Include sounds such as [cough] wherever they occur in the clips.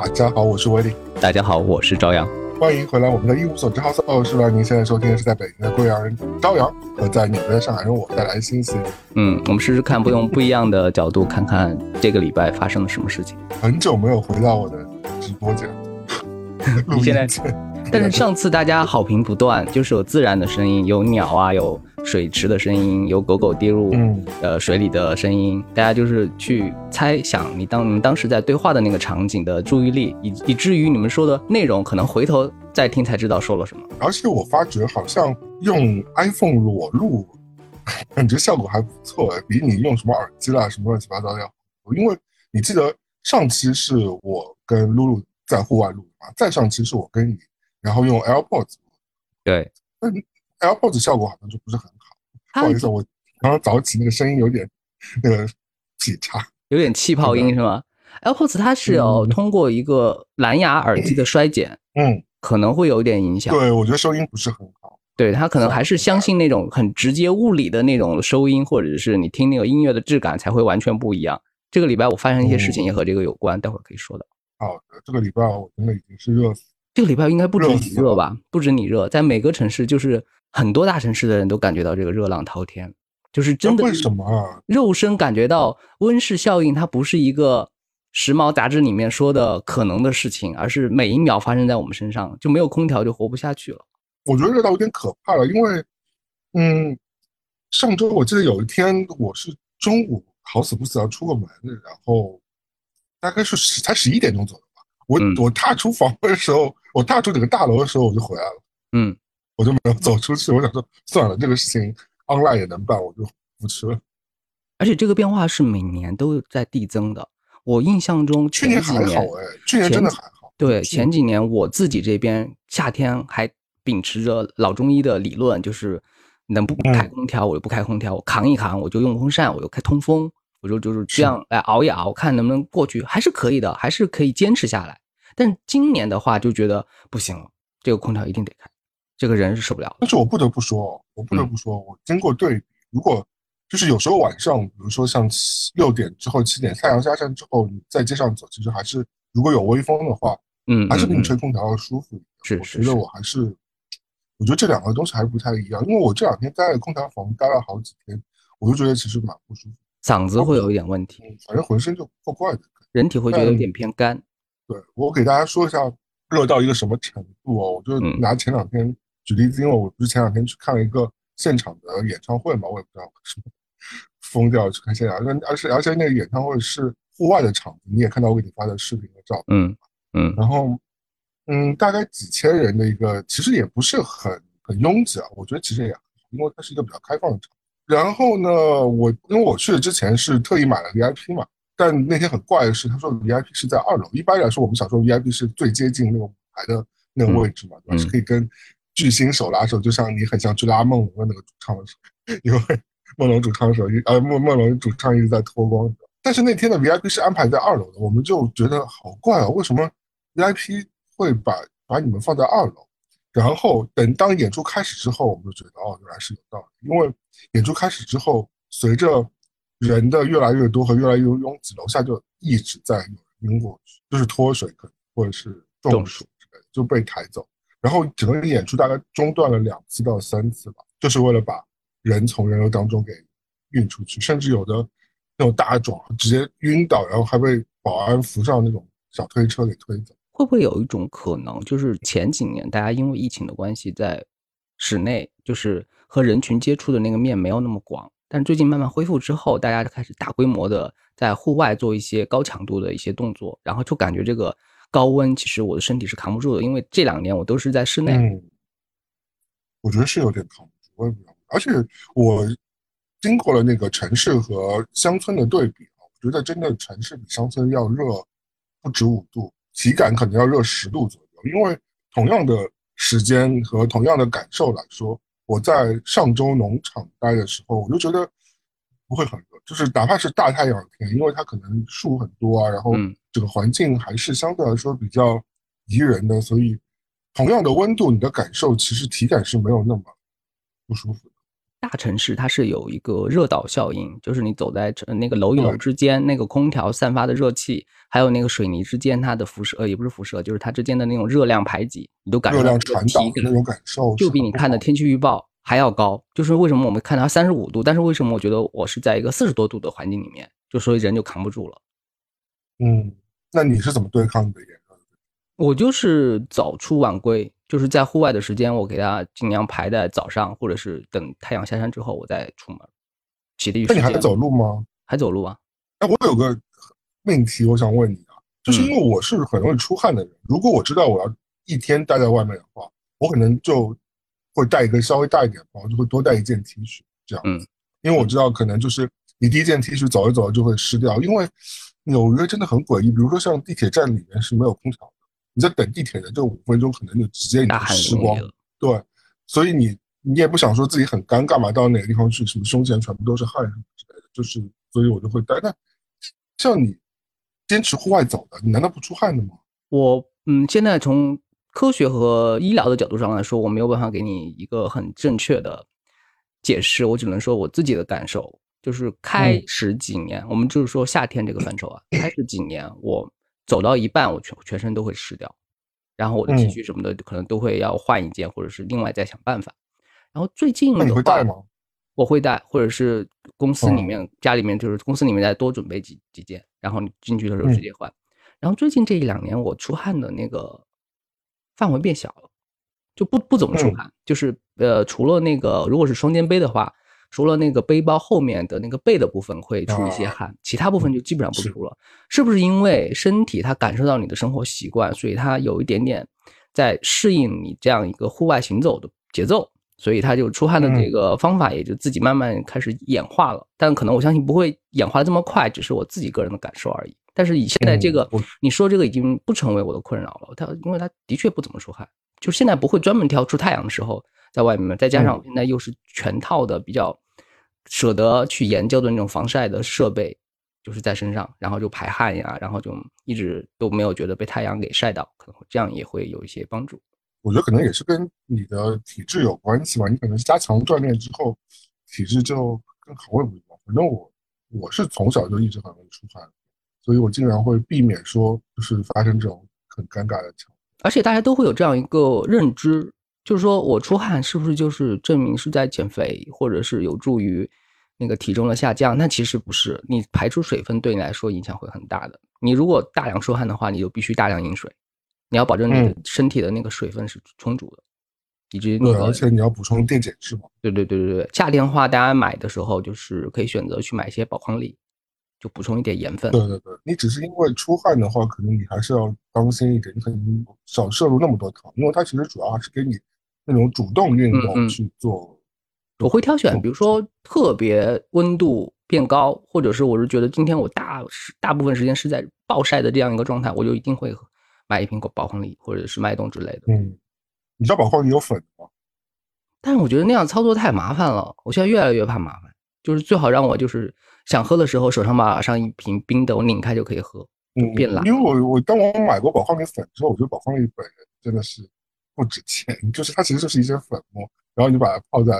大家好，我是威利。大家好，我是朝阳。欢迎回来，我们的一无所知 House 哦，是吧？您现在收听的是在北京的贵阳人朝阳和在纽约的上海人我带来新思嗯，我们试试看，不用不一样的角度看看这个礼拜发生了什么事情。很久没有回到我的直播间，[laughs] 你现在，但是上次大家好评不断，就是有自然的声音，有鸟啊，有水池的声音，有狗狗跌入呃水里的声音，大家就是去猜想你当你们当时在对话的那个场景的注意力，以以至于你们说的内容，可能回头再听才知道说了什么。而且我发觉好像用 iPhone 裸录，感 [laughs] 觉效果还不错，比你用什么耳机啦什么乱七八糟要好。因为你记得上期是我跟露露在户外录嘛，再上期是我跟你，然后用 AirPods。对，那 AirPods 效果好像就不是很好。不好意思，我刚刚早起那个声音有点那个劈叉，有点气泡音是吗？AirPods 它是要通过一个蓝牙耳机的衰减，嗯，可能会有点影响。对，我觉得收音不是很好。对，他可能还是相信那种很直接物理的那种收音，或者是你听那个音乐的质感才会完全不一样。这个礼拜我发生一些事情也和这个有关，待会儿可以说的。好的，这个礼拜我真的已经是热死。这个礼拜应该不止你热吧？不止你热，在每个城市就是。很多大城市的人都感觉到这个热浪滔天，就是真的为什么啊？肉身感觉到温室效应，它不是一个时髦杂志里面说的可能的事情，而是每一秒发生在我们身上，就没有空调就活不下去了。我觉得热到有点可怕了，因为，嗯，上周我记得有一天我是中午好死不死要出个门，然后大概是十才十一点钟左右吧。我我踏出房门的时候，我踏出整个大楼的时候，我就回来了。嗯。我就没有走出去，我想说算了，这个事情 online 也能办，我就不去了。而且这个变化是每年都在递增的。我印象中去年还好哎，去年真的还好。对，前几年我自己这边夏天还秉持着老中医的理论，就是能不开空调我就不开空调，我扛一扛，我就用风扇，我就开通风，我就就是这样来熬一熬，看能不能过去，还是可以的，还是可以坚持下来。但今年的话就觉得不行了，这个空调一定得开。这个人是受不了，但是我不得不说，我不得不说，我经过对比，如果就是有时候晚上，比如说像六点之后、七点太阳下山之后，你在街上走，其实还是如果有微风的话，嗯，还是比你吹空调要舒服一点。是，我觉得我还是，我觉得这两个东西还是不太一样，因为我这两天待在空调房待了好几天，我就觉得其实蛮不舒服，嗓子会有一点问题，反正浑身就怪怪的，人体会觉得有点偏干。对我给大家说一下热到一个什么程度哦，我就拿前两天。举例子，因为我不是前两天去看了一个现场的演唱会嘛，我也不知道为什么疯掉去看现场，而而且而且那个演唱会是户外的场子，你也看到我给你发的视频和照片，嗯嗯，然后嗯，大概几千人的一个，其实也不是很很拥挤啊，我觉得其实也因为它是一个比较开放的场。然后呢，我因为我去的之前是特意买了 VIP 嘛，但那天很怪的是，他说 VIP 是在二楼，一般来说我们小时候 VIP 是最接近那个舞台的那个位置嘛，对吧？是可以跟巨星手拉手，就像你很像去拉梦龙的那个主唱的时候，因为梦龙主唱的时候，呃，梦梦龙主唱一直在脱光。但是那天的 VIP 是安排在二楼的，我们就觉得好怪哦，为什么 VIP 会把把你们放在二楼？然后等当演出开始之后，我们就觉得哦，原来是有道理。因为演出开始之后，随着人的越来越多和越来越拥挤，楼下就一直在有人晕过去，就是脱水可能或者是中暑之类的，就被抬走。然后整个演出大概中断了两次到三次吧，就是为了把人从人流当中给运出去，甚至有的那种大壮直接晕倒，然后还被保安扶上那种小推车给推走。会不会有一种可能，就是前几年大家因为疫情的关系，在室内就是和人群接触的那个面没有那么广，但最近慢慢恢复之后，大家就开始大规模的在户外做一些高强度的一些动作，然后就感觉这个。高温其实我的身体是扛不住的，因为这两年我都是在室内。我觉得是有点扛不住，我也不知道而且我经过了那个城市和乡村的对比，我觉得真的城市比乡村要热不止五度，体感可能要热十度左右。因为同样的时间和同样的感受来说，我在上周农场待的时候，我就觉得不会很热，就是哪怕是大太阳天，因为它可能树很多啊，然后。这个环境还是相对来说比较宜人的，所以同样的温度，你的感受其实体感是没有那么不舒服的。大城市它是有一个热岛效应，就是你走在那个楼与楼之间，那个空调散发的热气，还有那个水泥之间它的辐射，呃，也不是辐射，就是它之间的那种热量排挤，你都感受到传导那种感受，就比你看的天气预报还要高。就是为什么我们看它三十五度，但是为什么我觉得我是在一个四十多度的环境里面，就所以人就扛不住了。嗯，那你是怎么对抗的炎热？我就是早出晚归。就是在户外的时间，我给它尽量排在早上，或者是等太阳下山之后，我再出门。起立。那你还走路吗？还走路啊？哎，我有个命题，我想问你啊，就是因为我是很容易出汗的人，如果我知道我要一天待在外面的话，我可能就会带一个稍微大一点包，就会多带一件 T 恤这样。嗯。因为我知道可能就是你第一件 T 恤走着走着就会湿掉，因为纽约真的很诡异，比如说像地铁站里面是没有空调的。你在等地铁的这五分钟，可能就直接你就湿光，对，所以你你也不想说自己很尴尬嘛，到哪个地方去，什么胸前全部都是汗什么之类的，就是，所以我就会带。但像你坚持户外走的，你难道不出汗的吗？我嗯，现在从科学和医疗的角度上来说，我没有办法给你一个很正确的解释，我只能说我自己的感受，就是开始几年，我们就是说夏天这个范畴啊，开始几年我。走到一半，我全全身都会湿掉，然后我的 T 恤什么的可能都会要换一件，或者是另外再想办法。然后最近你会带吗？我会带，或者是公司里面、家里面就是公司里面再多准备几几件，然后你进去的时候直接换。然后最近这一两年，我出汗的那个范围变小了，就不不怎么出汗，就是呃，除了那个如果是双肩背的话。除了那个背包后面的那个背的部分会出一些汗，其他部分就基本上不出了。是不是因为身体它感受到你的生活习惯，所以它有一点点在适应你这样一个户外行走的节奏，所以他就出汗的这个方法也就自己慢慢开始演化了。但可能我相信不会演化的这么快，只是我自己个人的感受而已。但是以现在这个你说这个已经不成为我的困扰了，他因为他的确不怎么出汗，就现在不会专门挑出太阳的时候。在外面，再加上我现在又是全套的比较舍得去研究的那种防晒的设备，就是在身上，然后就排汗呀，然后就一直都没有觉得被太阳给晒到，可能这样也会有一些帮助。我觉得可能也是跟你的体质有关系吧，你可能是加强锻炼之后，体质就更好。我也不知道，反正我我是从小就一直很容易出汗，所以我经常会避免说就是发生这种很尴尬的情况。而且大家都会有这样一个认知。就是说我出汗是不是就是证明是在减肥，或者是有助于那个体重的下降？那其实不是，你排出水分对你来说影响会很大的。你如果大量出汗的话，你就必须大量饮水，你要保证你的身体的那个水分是充足的，以及对，而且你要补充电解质嘛。对对对对对，夏天的话，大家买的时候就是可以选择去买一些宝康力，就补充一点盐分。对对对，你只是因为出汗的话，可能你还是要当心一点，你可能少摄入那么多糖，因为它其实主要还是给你。那种主动运动去做，我会挑选，比如说特别温度变高，或者是我是觉得今天我大大部分时间是在暴晒的这样一个状态，我就一定会买一瓶宝矿力或者是脉动之类的。嗯，你知道宝矿力有粉吗？但是我觉得那样操作太麻烦了，我现在越来越怕麻烦，就是最好让我就是想喝的时候手上马上一瓶冰的，我拧开就可以喝，嗯，变懒。因为我我当我买过宝矿力粉之后，我觉得宝矿力本人真的是。不值钱，[laughs] 就是它其实就是一些粉末，然后你把它泡在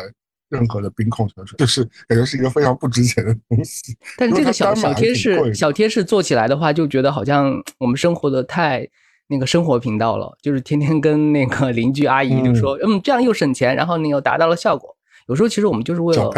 任何的冰矿泉水，就是感觉是一个非常不值钱的东西。但是这个小小贴士，小贴士做起来的话，就觉得好像我们生活的太那个生活频道了，就是天天跟那个邻居阿姨就说，嗯，这样又省钱，然后你又达到了效果。有时候其实我们就是为了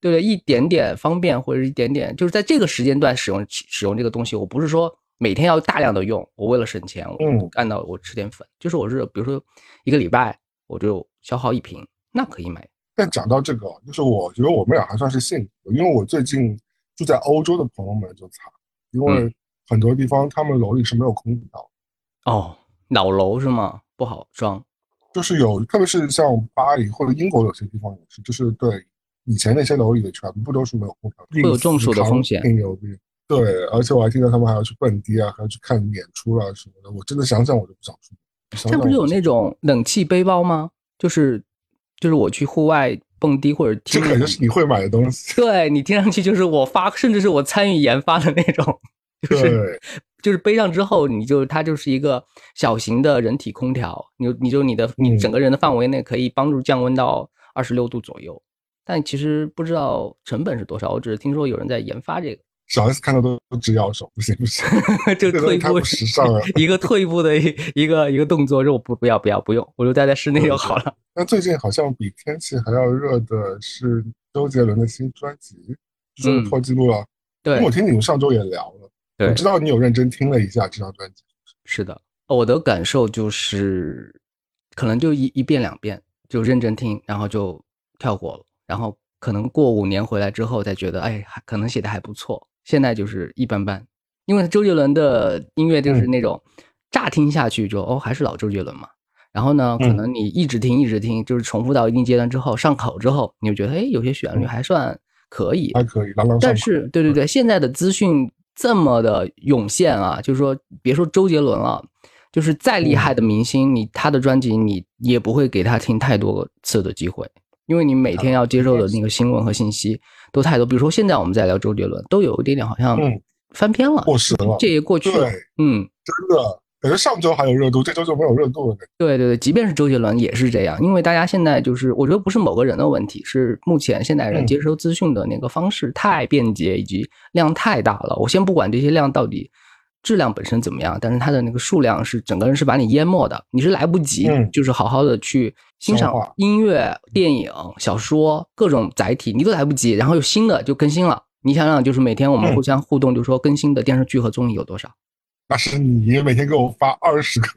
对对一点点方便或者一点点，就是在这个时间段使用使用这个东西，我不是说。每天要大量的用，我为了省钱，我按到我吃点粉，就是我是比如说一个礼拜我就消耗一瓶，那可以买。但讲到这个，就是我觉得我们俩还算是幸福，因为我最近住在欧洲的朋友们就惨，因为很多地方他们楼里是没有空调。哦，老楼是吗？不好装。就是有，特别是像巴黎或者英国有些地方也是，就是对以前那些楼里的全部都是没有空调，会有中暑的风险。对，而且我还听到他们还要去蹦迪啊，还要去看演出啊什么的。我真的想想我就不想出。这不是有那种冷气背包吗？就是就是我去户外蹦迪或者听，这感觉是你会买的东西。对你听上去就是我发，甚至是我参与研发的那种。[laughs] 就是就是背上之后，你就它就是一个小型的人体空调，你你就你的你整个人的范围内可以帮助降温到二十六度左右。但其实不知道成本是多少。我只是听说有人在研发这个。小 S 看到都都直摇手，不行不行，[laughs] 这个退一步时尚了，一个退一步的一一个一个动作，我不不要不要不用，我就待在室内就好了。那最近好像比天气还要热的是周杰伦的新专辑，终于破纪录了。对，我听你们上周也聊了，我知道你有认真听了一下这张专辑。是的，我的感受就是，可能就一一遍两遍就认真听，然后就跳过了，然后可能过五年回来之后再觉得，哎，还可能写的还不错。现在就是一般般，因为周杰伦的音乐就是那种乍听下去就哦，还是老周杰伦嘛。然后呢，可能你一直听一直听，就是重复到一定阶段之后上口之后，你就觉得哎，有些旋律还算可以，还可以，朗朗但是对对对，现在的资讯这么的涌现啊，就是说别说周杰伦了，就是再厉害的明星，你他的专辑你也不会给他听太多次的机会，因为你每天要接受的那个新闻和信息。都太多，比如说现在我们在聊周杰伦，都有一点点好像翻篇了，过时了，这也过去了。嗯，真的，感觉上周还有热度，这周就没有热度了。对对对，即便是周杰伦也是这样，因为大家现在就是，我觉得不是某个人的问题，是目前现代人接收资讯的那个方式太便捷，以及量太大了。我先不管这些量到底。质量本身怎么样？但是它的那个数量是整个人是把你淹没的，你是来不及，就是好好的去欣赏音乐、电影、小说各种载体，你都来不及。然后有新的就更新了，你想想，就是每天我们互相互动，就说更新的电视剧和综艺有多少？那是你每天给我发二十个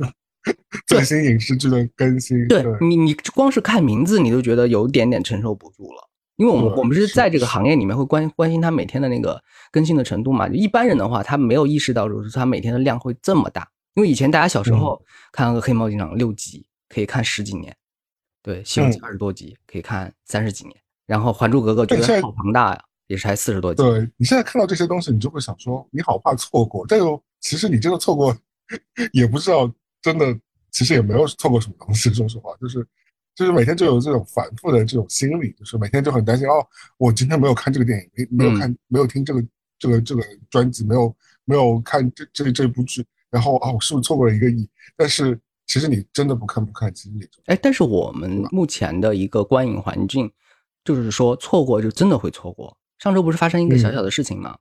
最新影视剧的更新，对你，你光是看名字，你都觉得有点点承受不住了。因为我们我们是在这个行业里面会关关心他每天的那个更新的程度嘛，一般人的话，他没有意识到就是他每天的量会这么大。因为以前大家小时候看个黑猫警长六集可以看十几年，对，西游记二十多集可以看三十几年，然后还珠格格觉得好庞大呀，也是才四十多集。对你现在看到这些东西，你就会想说你好怕错过，但又其实你这个错过 [laughs] 也不知道真的，其实也没有错过什么东西。说实话，就是。就是每天就有这种反复的这种心理，就是每天就很担心哦，我今天没有看这个电影，没没有看，没有听这个这个这个专辑，没有没有看这这这部剧，然后啊，我是不是错过了一个亿？但是其实你真的不看不看，其实也就哎，但是我们目前的一个观影环境，就是说错过就真的会错过。上周不是发生一个小小的事情吗？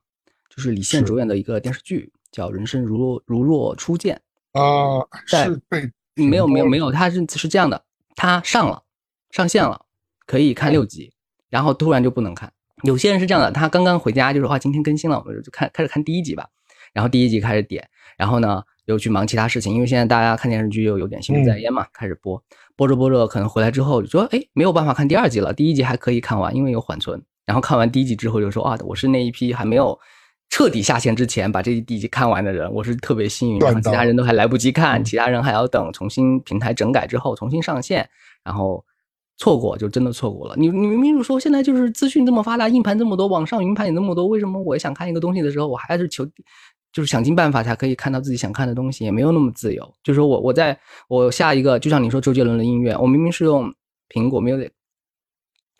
就是李现主演的一个电视剧叫《人生如若如若初见》啊，是被没有没有没有，他是是这样的。他上了，上线了，可以看六集，然后突然就不能看。有些人是这样的，他刚刚回家就说：“啊，今天更新了，我们就看开始看第一集吧。”然后第一集开始点，然后呢又去忙其他事情，因为现在大家看电视剧又有点心不在焉嘛，开始播，播着播着可能回来之后就说：“哎，没有办法看第二集了，第一集还可以看完，因为有缓存。”然后看完第一集之后就说：“啊，我是那一批还没有。”彻底下线之前把这一集看完的人，我是特别幸运。然后其他人都还来不及看，其他人还要等重新平台整改之后重新上线，然后错过就真的错过了。你你明明说现在就是资讯这么发达，硬盘这么多，网上云盘也那么多，为什么我想看一个东西的时候，我还是求就是想尽办法才可以看到自己想看的东西，也没有那么自由。就是说我我在我下一个，就像你说周杰伦的音乐，我明明是用苹果 Music。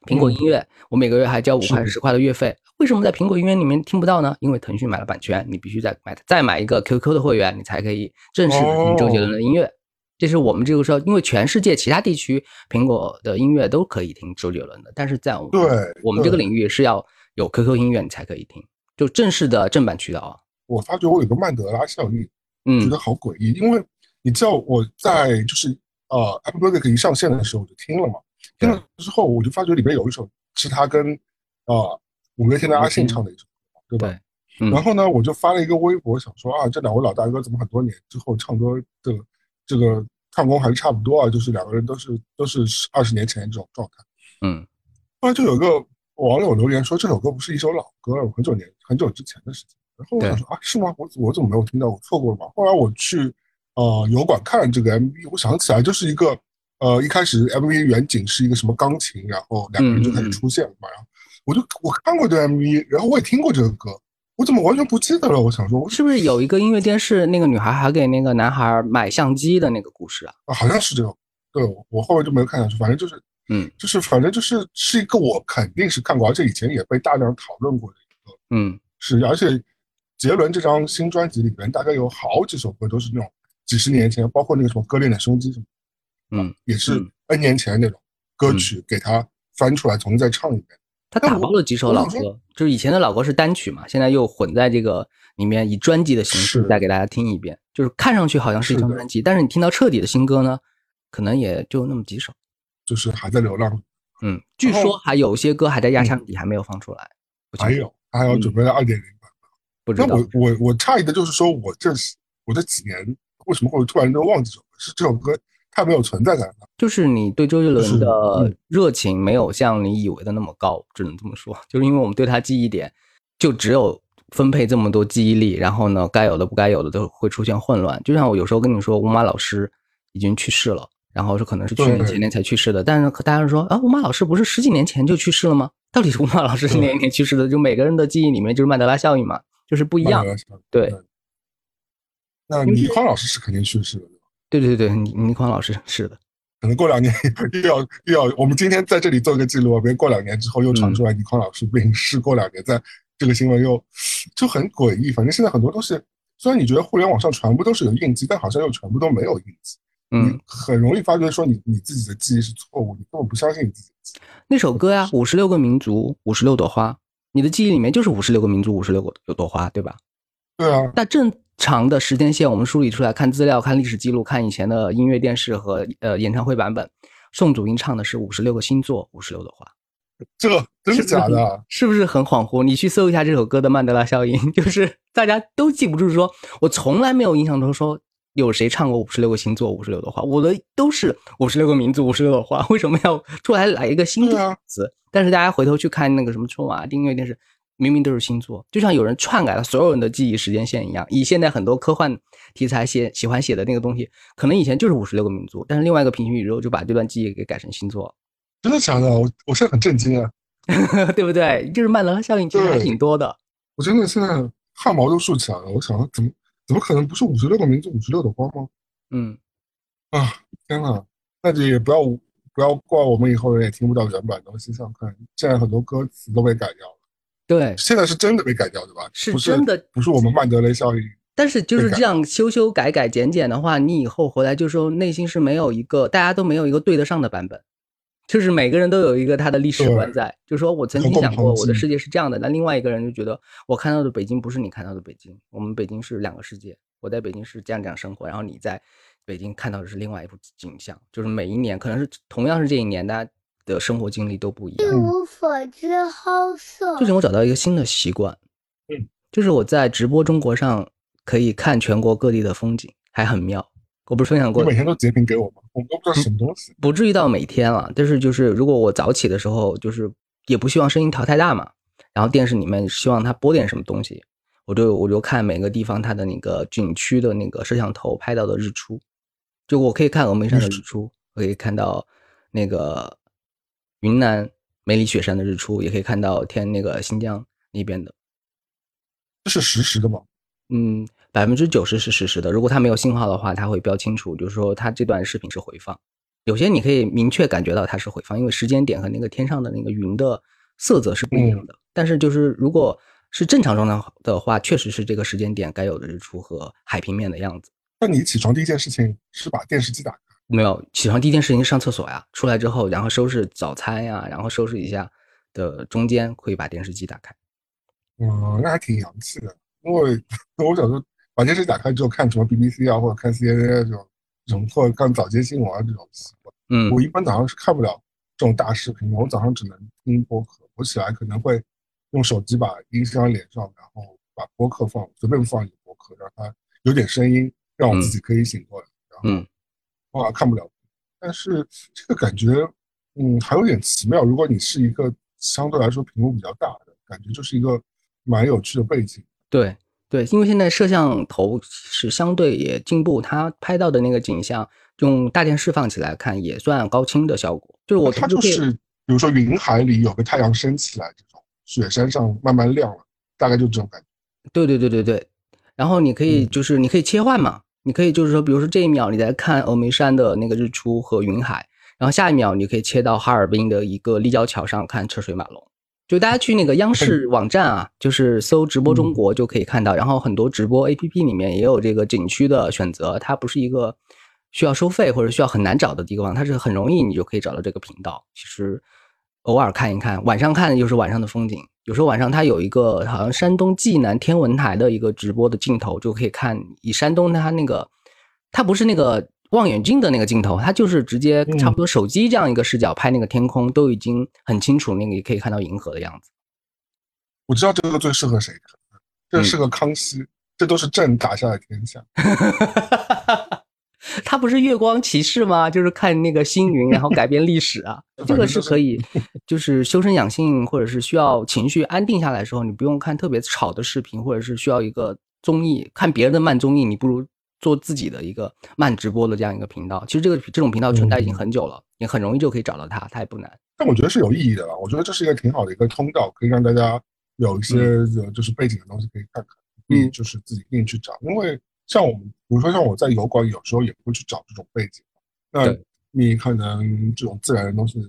苹果音乐，我每个月还交五块十块的月费，为什么在苹果音乐里面听不到呢？因为腾讯买了版权，你必须再买再买一个 QQ 的会员，你才可以正式的听周杰伦的音乐。这是我们这个时候，因为全世界其他地区苹果的音乐都可以听周杰伦的，但是在我们对我们这个领域是要有 QQ 音乐你才可以听，就正式的正版渠道啊。我发觉我有个曼德拉效应，嗯，觉得好诡异，因为你知道我在就是呃 Apple Music 一上线的时候我就听了嘛。听了之后，我就发觉里面有一首是他跟呃五月天的阿信唱的一首歌，对吧？然后呢，我就发了一个微博，想说啊，这两位老大哥怎么很多年之后唱歌的这个唱功还是差不多啊？就是两个人都是都是二十年前这种状态。嗯，后来就有个网友留言说这首歌不是一首老歌，很久年很久之前的事情。然后我想说啊，是吗？我我怎么没有听到？我错过了吗？后来我去呃油管看这个 MV，我想起来就是一个。呃，一开始 MV 远景是一个什么钢琴，然后两个人就开始出现了嘛。然后我就我看过这 MV，然后我也听过这个歌，我怎么完全不记得了？我想说，是不是有一个音乐电视，那个女孩还给那个男孩买相机的那个故事啊？啊，好像是这个。对，我后面就没有看下去。反正就是，嗯，就是反正就是是一个我肯定是看过，而且以前也被大量讨论过的一个，嗯，是。而且杰伦这张新专辑里边，大概有好几首歌都是那种几十年前，包括那个什么《割裂的胸肌》什么。嗯，也是 N 年前那种歌曲，给他翻出来重新再唱一遍。他打包了几首老歌，就是以前的老歌是单曲嘛，现在又混在这个里面，以专辑的形式再给大家听一遍。就是看上去好像是一张专辑，但是你听到彻底的新歌呢，可能也就那么几首，就是还在流浪。嗯，据说还有些歌还在压箱底，还没有放出来。还有，还要准备了二点零版本。不知道。那我我我诧异的就是说，我这我这几年为什么会突然就忘记这首歌？是这首歌太没有存在感了。就是你对周杰伦的热情没有像你以为的那么高，只能这么说。[laughs] 就是因为我们对他记忆点就只有分配这么多记忆力，然后呢，该有的不该有的都会出现混乱。就像我有时候跟你说，吴马老师已经去世了。然后是可能是去年前年才去世的，但是大家说啊，吴马老师不是十几年前就去世了吗？到底是吴马老师是哪一年去世的？就每个人的记忆里面就是曼德拉效应嘛，就是不一样。对。那倪匡老师是肯定去世了，对对对对，倪倪匡老师是的。可能过两年 [laughs] 又要又要，我们今天在这里做一个记录，别过两年之后又传出来倪匡老师病逝，过两年在这个新闻又就很诡异。反正现在很多东西，虽然你觉得互联网上全部都是有印记，但好像又全部都没有印记。嗯，很容易发觉说你你自己的记忆是错误，你根本不相信你自己。那首歌呀，五十六个民族，五十六朵花，你的记忆里面就是五十六个民族，五十六个有朵花，对吧？对啊。那正常的时间线，我们梳理出来，看资料，看历史记录，看以前的音乐、电视和呃演唱会版本，宋祖英唱的是五十六个星座，五十六朵花。这真是假的？[laughs] 是不是很恍惚？你去搜一下这首歌的曼德拉效应，[laughs] 就是大家都记不住，说我从来没有印象中说。有谁唱过五十六个星座、五十六朵花？我的都是五十六个民族、五十六朵花，为什么要出来来一个星座词？但是大家回头去看那个什么春晚、音乐电视，明明都是星座，就像有人篡改了所有人的记忆时间线一样。以现在很多科幻题材写喜欢写的那个东西，可能以前就是五十六个民族，但是另外一个平行宇宙就把这段记忆给改成星座。真的假的？我我现在很震惊啊，[laughs] 对不对？就是曼德拉效应其实还挺多的。我真的现在汗毛都竖起来了。我想怎么？怎么可能不是五十六个民族五十六朵花吗？嗯，啊，天呐，那就也不要不要怪我们以后人也听不到原版东西。想看，现在很多歌词都被改掉了。对，现在是真的被改掉，对吧？是真的，不是我们曼德雷效应。但是就是这样修修改改减减的话，你以后回来就说内心是没有一个大家都没有一个对得上的版本。就是每个人都有一个他的历史观在，就是说我曾经想过我的世界是这样的，那另外一个人就觉得我看到的北京不是你看到的北京，我们北京是两个世界，我在北京是这样这样生活，然后你在北京看到的是另外一幅景象，就是每一年可能是同样是这一年，大家的生活经历都不一样。一无所知，好色。最近我找到一个新的习惯，嗯，就是我在直播中国上可以看全国各地的风景，还很妙。我不是分享过，你每天都截屏给我吗？我们都不知道什么东西。不至于到每天了，但是就是如果我早起的时候，就是也不希望声音调太大嘛。然后电视里面希望它播点什么东西，我就我就看每个地方它的那个景区的那个摄像头拍到的日出。就我可以看峨眉山的日出，可以看到那个云南梅里雪山的日出，也可以看到天那个新疆那边的。这是实时的吗？嗯。百分之九十是实时的，如果它没有信号的话，它会标清楚，就是说它这段视频是回放。有些你可以明确感觉到它是回放，因为时间点和那个天上的那个云的色泽是不一样的。但是就是如果是正常状态的话，确实是这个时间点该有的日出和海平面的样子。那你起床第一件事情是把电视机打开？没有，起床第一件事情上厕所呀。出来之后，然后收拾早餐呀，然后收拾一下的中间会把电视机打开。嗯，那还挺洋气的，因为 [laughs] 我小时候。把电视打开之后看什么 BBC 啊，或者看 CNN 这种，这种或者看早间新闻啊这种习惯。嗯，我一般早上是看不了这种大视频的，我早上只能听播客。我起来可能会用手机把音箱连上，然后把播客放，随便放一个播客，让它有点声音，让我自己可以醒过来。然后，我看不了。但是这个感觉，嗯，还有点奇妙。如果你是一个相对来说屏幕比较大的，感觉就是一个蛮有趣的背景。对。对，因为现在摄像头是相对也进步，它拍到的那个景象用大电视放起来看也算高清的效果。就是我它就是比如说云海里有个太阳升起来这种，雪山上慢慢亮了，大概就这种感觉。对对对对对，然后你可以就是你可以切换嘛，你可以就是说，比如说这一秒你在看峨眉山的那个日出和云海，然后下一秒你可以切到哈尔滨的一个立交桥上看车水马龙。就大家去那个央视网站啊，就是搜直播中国就可以看到，然后很多直播 APP 里面也有这个景区的选择，它不是一个需要收费或者需要很难找的地方，它是很容易你就可以找到这个频道。其实偶尔看一看，晚上看的就是晚上的风景。有时候晚上它有一个好像山东济南天文台的一个直播的镜头，就可以看以山东它那个，它不是那个望远镜的那个镜头，它就是直接差不多手机这样一个视角拍那个天空，都已经很清楚，那个也可以看到银河的样子。我知道这个最适合谁看，这适合康熙，这都是朕打下的天下。[laughs] 他不是月光骑士吗？就是看那个星云，然后改变历史啊。[laughs] 这个是可以，就是修身养性，或者是需要情绪安定下来的时候，你不用看特别吵的视频，或者是需要一个综艺，看别人的慢综艺，你不如做自己的一个慢直播的这样一个频道。其实这个这种频道存在已经很久了，你很容易就可以找到它，它也不难。但我觉得是有意义的了。我觉得这是一个挺好的一个通道，可以让大家有一些就是背景的东西可以看看，嗯，就是自己硬去找，因为。像我们，比如说像我在油管，有时候也会去找这种背景。那你可能这种自然的东西，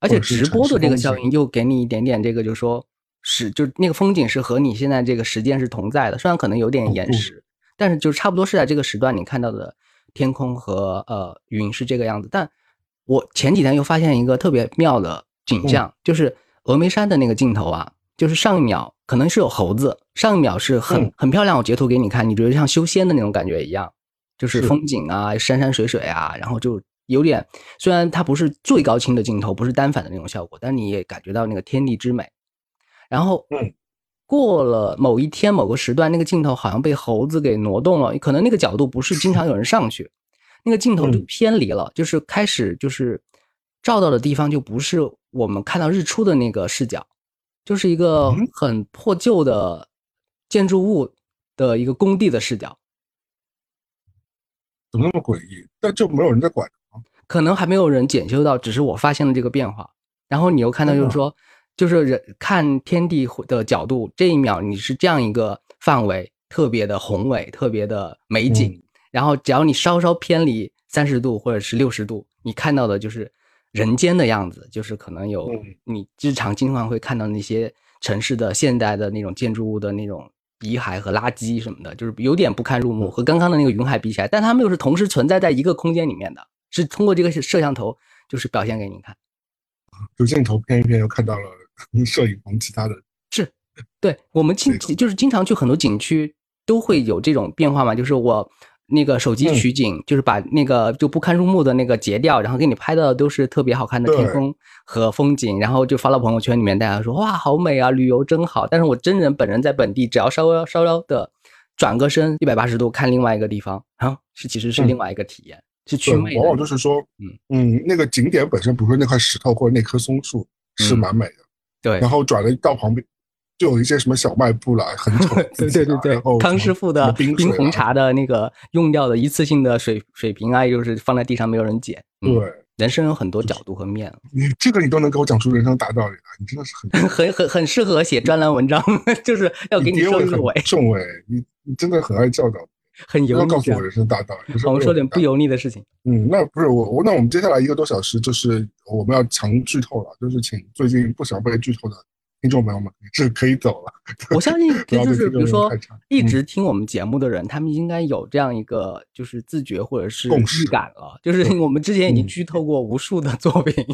而且直播的这个效应又给你一点点这个，就是说，是就那个风景是和你现在这个时间是同在的，虽然可能有点延时，但是就差不多是在这个时段你看到的天空和呃云是这个样子。但我前几天又发现一个特别妙的景象，就是峨眉山的那个镜头啊。就是上一秒可能是有猴子，上一秒是很很漂亮，我截图给你看，你觉得像修仙的那种感觉一样，就是风景啊，山山水水啊，然后就有点，虽然它不是最高清的镜头，不是单反的那种效果，但你也感觉到那个天地之美。然后，过了某一天某个时段，那个镜头好像被猴子给挪动了，可能那个角度不是经常有人上去，那个镜头就偏离了，就是开始就是照到的地方就不是我们看到日出的那个视角。就是一个很破旧的建筑物的一个工地的视角，怎么那么诡异？但就没有人在管可能还没有人检修到，只是我发现了这个变化。然后你又看到，就是说，就是人看天地的角度，这一秒你是这样一个范围，特别的宏伟，特别的美景。然后只要你稍稍偏离三十度或者是六十度，你看到的就是。人间的样子，就是可能有你日常经常会看到那些城市的现代的那种建筑物的那种遗骸和垃圾什么的，就是有点不堪入目，和刚刚的那个云海比起来，但他们又是同时存在在一个空间里面的，是通过这个摄像头就是表现给你看，就镜头偏一偏又看到了 [laughs] 摄影棚其他的，是对我们经就是经常去很多景区都会有这种变化嘛，就是我。那个手机取景，就是把那个就不堪入目的那个截掉，然后给你拍的都是特别好看的天空和风景，然后就发到朋友圈里面，大家说哇好美啊，旅游真好。但是我真人本人在本地，只要稍微稍稍的转个身一百八十度看另外一个地方，啊，是其实是另外一个体验，是趣味。往往就是说，嗯嗯，那个景点本身，比如说那块石头或者那棵松树是蛮美的，对，然后转了到旁边。就有一些什么小卖部啦，很丑。对对对对，康师傅的冰冰红茶的那个用掉的一次性的水水瓶啊，又是放在地上没有人捡。对，人生有很多角度和面。你这个你都能给我讲出人生大道理来，你真的是很 [laughs] 很很很适合写专栏文章，[laughs] 就是要给你收个尾。重哎，你你真的很爱教导，很油腻。告诉我人生大道理。我们说点不油腻的事情。嗯，那不是我我那我们接下来一个多小时就是我们要强剧透了，就是请最近不想被剧透的。听众朋友们这可以走了。我相信，[laughs] 就是比如说一直听我们节目的人，他们应该有这样一个就是自觉或者是预感了。就是我们之前已经剧透过无数的作品，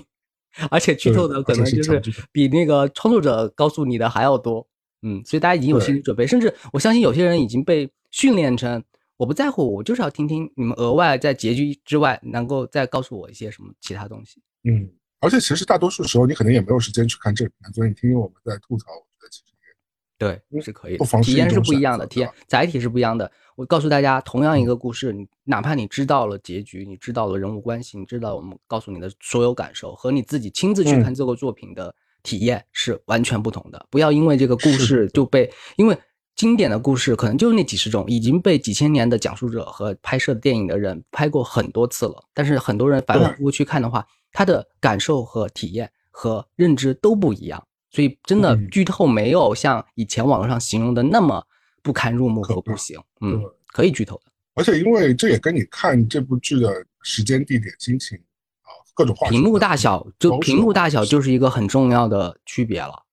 而且剧透的可能就是比那个创作者告诉你的还要多。嗯，所以大家已经有心理准备，甚至我相信有些人已经被训练成我不在乎，我就是要听听你们额外在结局之外能够再告诉我一些什么其他东西。嗯。而且其实大多数时候你可能也没有时间去看这片，所以你听听我们在吐槽，我觉得其实也对，是可以。体验是不一样的，体验载体是不一样的。我告诉大家，同样一个故事，你哪怕你知道了结局，你知道了人物关系，你知道我们告诉你的所有感受，和你自己亲自去看这个作品的体验是完全不同的。不要因为这个故事就被，因为经典的故事可能就是那几十种，已经被几千年的讲述者和拍摄电影的人拍过很多次了。但是很多人反反复复去看的话。他的感受和体验和认知都不一样，所以真的剧透没有像以前网络上形容的那么不堪入目和不行。嗯，可以剧透的。而且因为这也跟你看这部剧的时间、地点、心情啊，各种屏幕大小，就屏幕大小就是一个很重要的区别了。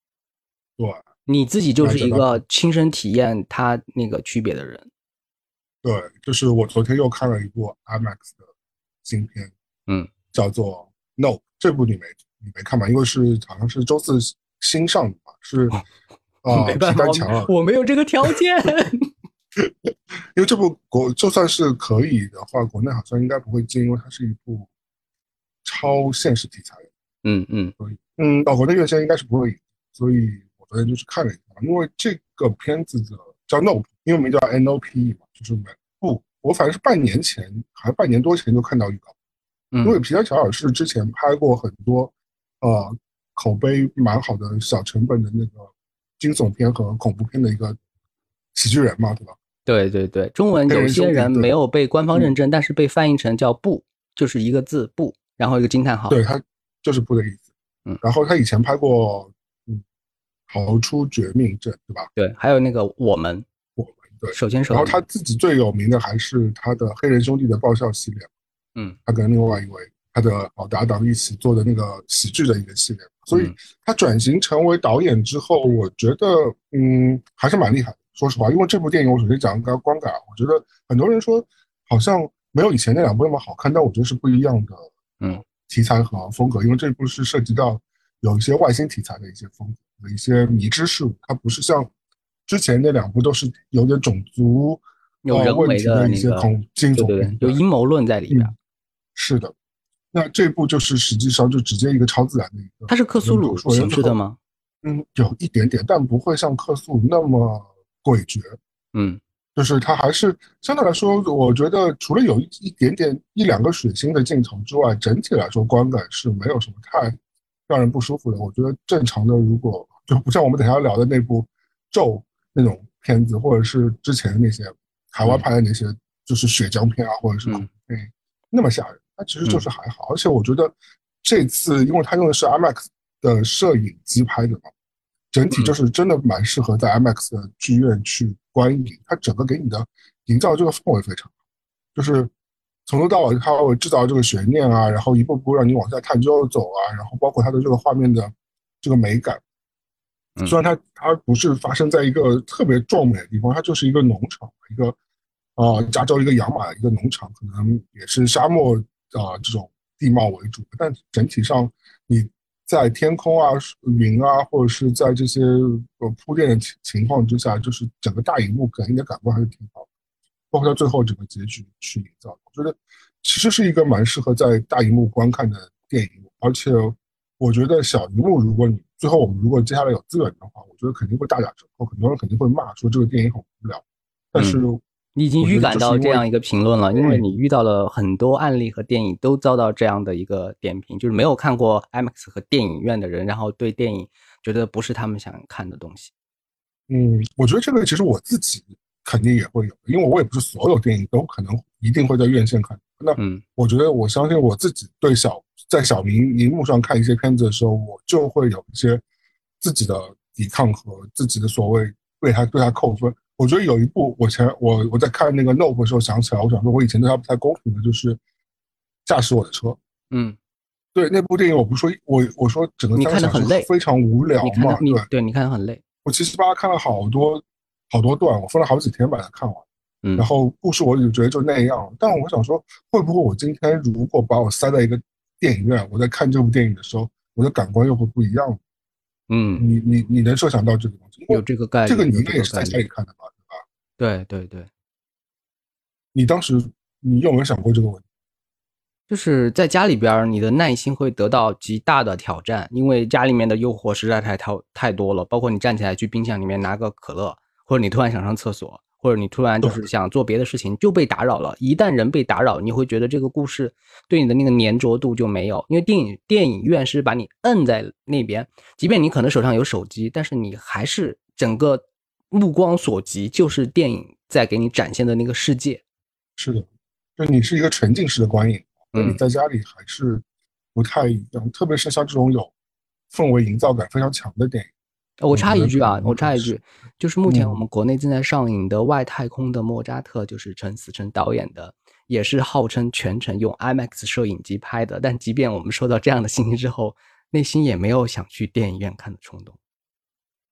对，你自己就是一个亲身体验它那个区别的人。对，就是我昨天又看了一部 IMAX 的新片，嗯，叫做。No，这部你没你没看吧？因为是好像是周四新上的嘛，是啊，[laughs] 没办法单强啊。我没有这个条件。[laughs] 因为这部国就算是可以的话，国内好像应该不会进，因为它是一部超现实题材的，嗯嗯所以嗯，岛，国内院线应该是不会引，所以我昨天就去看了一下，因为这个片子的叫 Nope，英文名叫 NOPE 嘛，就是没不，我反正是半年前还是半年多前就看到预告，因为嗯皮特乔尔是之前拍过很多呃口碑蛮好的小成本的那个惊悚片和恐怖片的一个喜剧人嘛，对吧？对对对，中文黑有些人没有被官方认证，但是被翻译成叫“不”，就是一个字“不”，然后一个惊叹号。对他就是不的意思。嗯然后他以前拍过嗯逃出绝命镇，对吧？对，还有那个我们我们对。手牵手。然后他自己最有名的还是他的黑人兄弟的爆笑系列，嗯他跟另外一位他的好搭档一起做的那个喜剧的一个系列。所以嗯他转型成为导演之后，我觉得嗯还是蛮厉害的。说实话，因为这部电影我首先讲一个观感，我觉得很多人说好像没有以前那两部那么好看，但我觉得是不一样的嗯题材和风格，因为这部是涉及到有一些外星题材的一些风格的一些迷之事物，它不是像之前那两部都是有点种族呃有人为的一那个，些恐惊悚对对对，有阴谋论在里边。嗯是的。那这部就是实际上就直接一个超自然的一个，它是克苏鲁形式的？吗？嗯，有一点点，但不会像克苏鲁那么诡谲。嗯就是它还是相对来说，我觉得除了有一一点点一两个血腥的镜头之外，整体来说观感是没有什么太让人不舒服的。我觉得正常的，如果就不像我们等下要聊的那部《咒》那种片子，或者是之前那些台湾拍的那些就是血浆片啊，或者是恐怖片那么吓人，它其实就是还好。而且我觉得这次，因为它用的是 IMAX 的摄影机拍的嘛，整体就是真的蛮适合在 IMAX 的剧院去观影。它整个给你的营造这个氛围非常好，就是从头到尾它会制造这个悬念啊，然后一步步让你往下探究走啊，然后包括它的这个画面的这个美感。嗯虽然它它不是发生在一个特别壮美的地方，它就是一个农场，一个呃加州一个养马的一个农场，可能也是沙漠啊、这种地貌为主，但整体上你在天空啊、云啊，或者是在这些呃铺垫的情情况之下，就是整个大荧幕给你的感官还是挺好的，包括到最后整个结局去营造，我觉得其实是一个蛮适合在大荧幕观看的电影，而且我觉得小荧幕，如果你最后我们如果接下来有资源的话，我觉得肯定会大打折扣，很多人肯定会骂说这个电影很无聊，但是你已经预感到这样一个评论了，因为嗯你遇到了很多案例和电影都遭到这样的一个点评，就是没有看过 IMAX 和电影院的人，然后对电影觉得不是他们想看的东西。嗯，我觉得这个其实我自己肯定也会有，因为我也不是所有电影都可能一定会在院线看。那嗯我觉得我相信我自己对小在小荧荧幕上看一些片子的时候，我就会有一些自己的抵抗和自己的所谓为他对他扣分。我觉得有一部我前我我在看那个 Nope 的时候想起来，我想说我以前对他不太公平的就是驾驶我的车。嗯，对那部电影，我不是说我我说整个你三个小时看得很累非常无聊嘛，对对你看得很累。我七七八八看了好多好多段，我分了好几天把它看完。嗯然后故事我就觉得就那样，但我想说，会不会我今天如果把我塞在一个电影院，我在看这部电影的时候，我的感官又会不一样？嗯，你你你能设想到这个东西？有这个概念，这个你应该也是在家里看的吧，对吧？对对对，你当时你有没有想过这个问题？就是在家里边儿，你的耐心会得到极大的挑战，因为家里面的诱惑实在太太太多了。包括你站起来去冰箱里面拿个可乐，或者你突然想上厕所，或者你突然就是想做别的事情就被打扰了。一旦人被打扰，你会觉得这个故事对你的那个粘着度就没有，因为电影电影院是把你摁在那边，即便你可能手上有手机，但是你还是整个目光所及就是电影在给你展现的那个世界。是的，就你是一个沉浸式的观影，跟你嗯在家里还是不太一样，特别是像这种有氛围营造感非常强的电影。呃我插一句啊，我插一句，就是目前嗯我们国内正在上映的《外太空的莫扎特》，就是陈思诚导演的，也是号称全程用 IMAX 摄影机拍的。但即便我们收到这样的信息之后，内心也没有想去电影院看的冲动。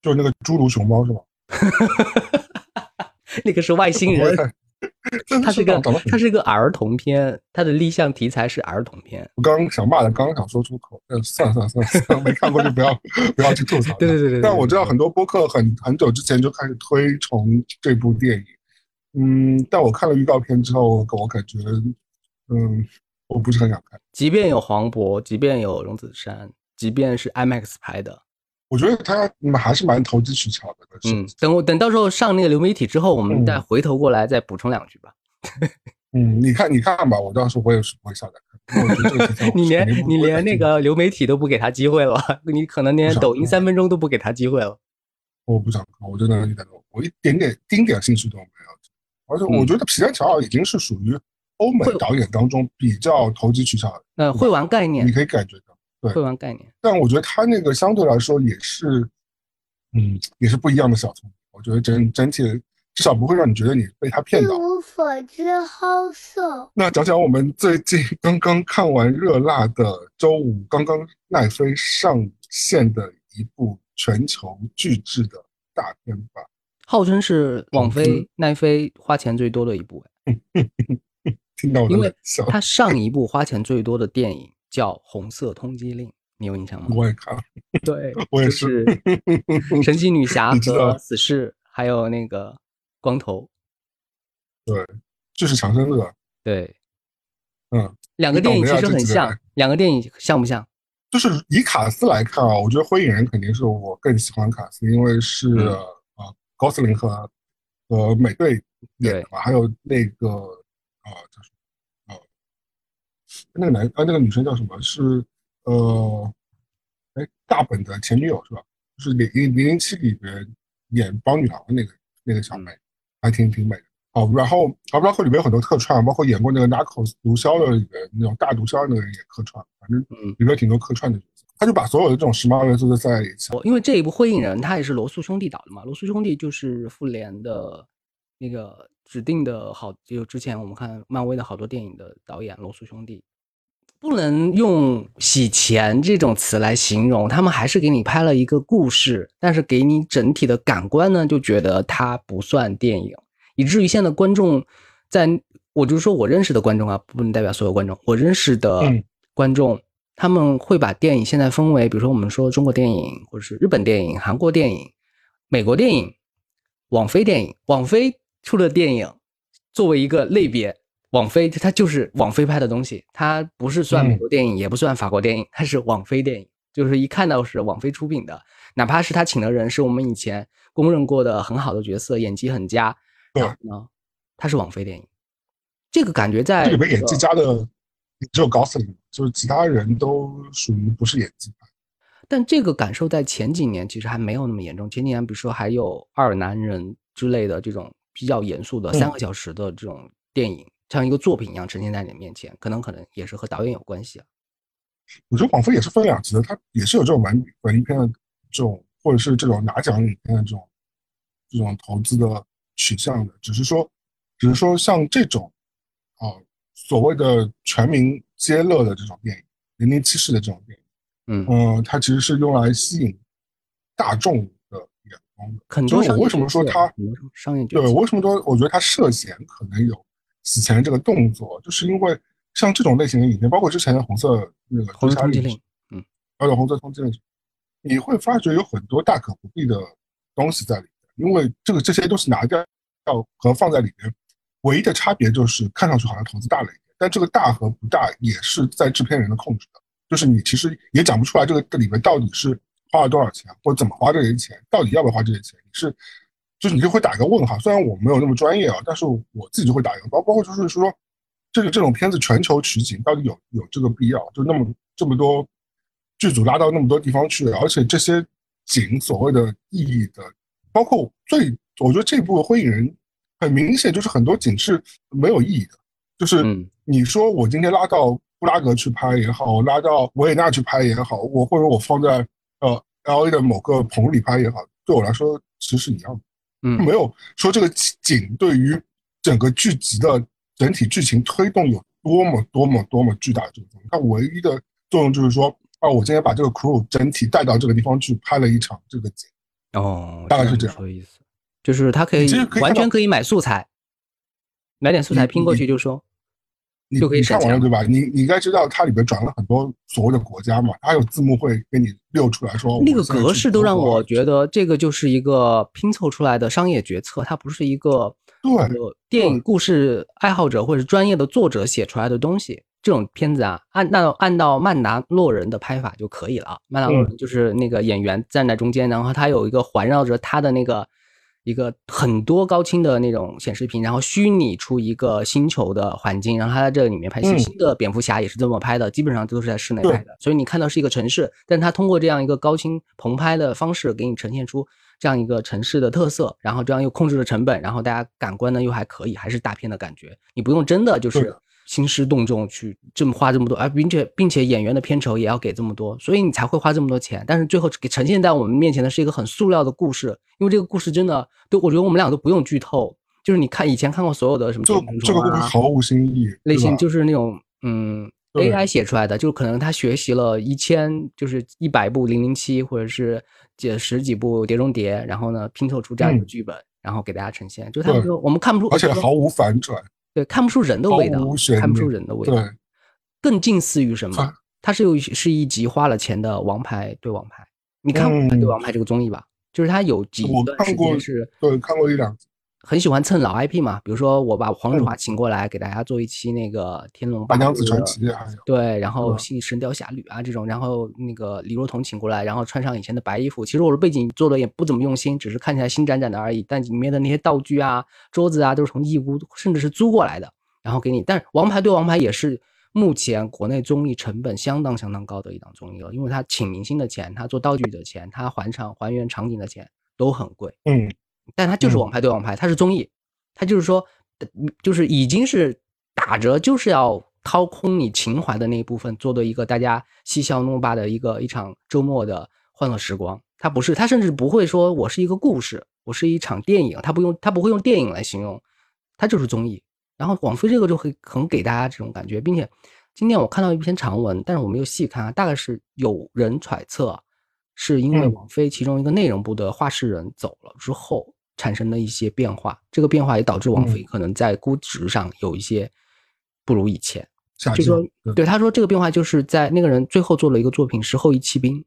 就是那个侏儒熊猫是吗？[laughs] 那个是外星人，[laughs] 它是个它是一个儿童片，它的立项题材是儿童片。我刚刚想骂的，刚刚想说出口，呃，算了算了算了算了，没看过就不要 [laughs] 不要去吐槽。对对对但我知道很多播客很很久之前就开始推崇这部电影，嗯，但我看了预告片之后，我感觉，嗯，我不是很想看。即便有黄渤，即便有荣梓杉，即便是 IMAX 拍的，我觉得他嗯还是蛮投机取巧的。嗯，等我等到时候上那个流媒体之后，我们再回头过来再补充两句吧。嗯，你看你看吧，我到时候我也是不会下载看。我觉得这个题材 [laughs] 你连你连那个流媒体都不给他机会了，你可能连抖音三分钟都不给他机会了。我不想看，我真的一点都我一点点丁点兴趣都没有。而且我觉得皮蛋乔尔已经是属于欧美导演当中比较投机取巧的，呃，会玩概念你，可以感觉到。对会玩概念。但我觉得他那个相对来说也是，嗯，也是不一样的小聪明。我觉得整整体至少不会让你觉得你被他骗一到。无所知好色。那讲讲我们最近刚刚看完热辣的周五刚刚奈飞上线的一部全球巨制的大片吧。号称是网嗯飞、奈飞花钱最多的一部，[laughs] 听到因为冷笑，它上一部花钱最多的电影叫《红色通缉令》，你有印象吗？我也看了，对，我也就是是 [laughs] 神奇女侠和死侍，还有那个光头，对就是强生乐，对，嗯，两个电影其实很像两个电影像不像？就是以卡斯来看啊，我觉得《灰影人》肯定是我更喜欢卡斯，因为是嗯呃高斯林和和美队演的嘛，还有那个呃叫什么呃那个男啊那个女生叫什么？是呃哎大本的前女友是吧？就是零零零零七里边演帮女郎的那个那个小妹，还挺挺美的。哦，然后啊，包括里面有很多客串，包括演过那个《Narcos》毒枭的里面那种大毒枭的那个人也客串，反正嗯，里面挺多客串的角色。他就把所有的这种时髦元素都塞在一起。我因为这一部《灰影人》他也是罗素兄弟导的嘛，罗素兄弟就是复联的那个指定的好，就之前我们看漫威的好多电影的导演，罗素兄弟。不能用洗钱这种词来形容，他们还是给你拍了一个故事，但是给你整体的感官呢，就觉得它不算电影，以至于现在观众在，我就是说我认识的观众啊，不能代表所有观众，我认识的嗯观众，他们会把电影现在分为，比如说我们说中国电影，或者是日本电影、韩国电影、美国电影、网飞电影，网飞出的电影作为一个类别。网飞它就是网飞拍的东西，它不是算美国电影，也不算法国电影，它是网飞电影，就是一看到是网飞出品的，哪怕是他请的人是我们以前公认过的很好的角色，演技很佳，对然后呢，它是网飞电影，这个感觉在这里面演技这个佳的只有高斯林，就是其他人都属于不是演技派。但这个感受在前几年其实还没有那么严重。前几年，比如说还有《二男人》之类的这种比较严肃的嗯三个小时的这种电影，像一个作品一样呈现在你的面前，可能可能也是和导演有关系啊。我觉得广飞也是分两级的，它也是有这种文文艺片的这种，或者是这种拿奖影片的这种这种投资的取向的，只是说，只是说像这种啊、呃所谓的全民皆乐的这种电影，零零七式的这种电影，嗯，嗯、它其实是用来吸引大众的眼光的。很多就是我为什么说它商业角对，我为什么说我觉得它涉嫌可能有洗钱这个动作，就是因为像这种类型的影片，包括之前的红色那个红追杀令色通缉令，嗯，还有红色通缉令，你会发觉有很多大可不必的东西在里面，因为这个这些东西拿掉和放在里面，唯一的差别就是看上去好像投资大了一点，但这个大和不大也是在制片人的控制的，就是你其实也讲不出来这个这里面到底是花了多少钱，或者怎么花这些钱，到底要不要花这些钱，你是。就是你就会打一个问号，虽然我没有那么专业啊，但是我自己就会打一个包，包括就是说，这个这种片子全球取景到底有有这个必要？就那么这么多剧组拉到那么多地方去，而且这些景所谓的意义的，包括最我觉得这部《灰影人》很明显就是很多景是没有意义的，就是嗯你说我今天拉到布拉格去拍也好，我拉到维也纳去拍也好，我或者我放在呃 L A 的某个棚里拍也好，对我来说其实是一样的。嗯没有说这个景对于整个剧集的整体剧情推动有多么多么多么巨大的作用。它唯一的作用就是说，啊，我今天把这个 crew 整体带到这个地方去拍了一场这个景，哦，大概是这样说意思，就是他可以完全可以买素材，买点素材拼过去就说，你就可以你看省钱完了对吧？你你应该知道它里边转了很多所谓的国家嘛，它有字幕会给你溜出来说那个格式都让我觉得这个就是一个拼凑出来的商业决策，它不是一个对呃电影故事爱好者或者专业的作者写出来的东西。这种片子啊，按那按照曼达洛人的拍法就可以了。曼达洛人就是那个演员站在中间，然后他有一个环绕着他的那个一个很多高清的那种显示屏，然后虚拟出一个星球的环境，然后他在这里面拍新的蝙蝠侠也是这么拍的，基本上都是在室内拍的，所以你看到是一个城市，但他通过这样一个高清棚拍的方式给你呈现出这样一个城市的特色，然后这样又控制了成本，然后大家感官呢又还可以，还是大片的感觉，你不用真的就是兴师动众去这么花这么多，而并且并且演员的片酬也要给这么多，所以你才会花这么多钱。但是最后给呈现在我们面前的是一个很塑料的故事，因为这个故事真的，对我觉得我们俩都不用剧透，就是你看以前看过所有的什么这电影这个故事啊，毫无新意，类型就是那种嗯 AI 写出来的，就是可能他学习了一千就是一百部零零七或者是几十几部碟中谍，然后呢拼凑出这样一个嗯剧本，然后给大家呈现。就他们对说我们看不出，而且毫无反转，对看不出人的味道看不出人的味道。更近似于什么？它是有是一集花了钱的王牌对王牌。你看过《王牌对嗯王牌》这个综艺吧？就是它有几我段时间是对，看过一两集，很喜欢蹭老 IP 嘛，比如说我把黄日嗯华请过来给大家做一期那个《天龙八部》白娘子传的对，然后嗯《神雕侠侣》啊这种，然后那个李若彤请过来，然后穿上以前的白衣服。其实我的背景做的也不怎么用心，只是看起来新崭崭的而已。但里面的那些道具啊、桌子啊，都是从义乌甚至是租过来的，然后给你。但是《王牌对王牌》也是目前国内综艺成本相当相当高的一档综艺了，因为他请明星的钱，他做道具的钱，他还场还原场景的钱都很贵。嗯，但它就是网拍对网拍，它是综艺，它就是说，嗯就是已经是打折，就是要掏空你情怀的那一部分，做的一个大家嬉笑怒骂的一个一场周末的欢乐时光。它不是，它甚至不会说我是一个故事，我是一场电影，它不用，它不会用电影来形容，它就是综艺。然后网飞这个就会很给大家这种感觉，并且今天我看到一篇长文，但是我没有细看啊，大概是有人揣测，是因为嗯网飞其中一个内容部的画事人走了之后产生了一些变化，这个变化也导致网飞嗯可能在估值上有一些不如以前。下就说降，对对他说这个变化就是在那个人最后做了一个作品《时候一骑兵》，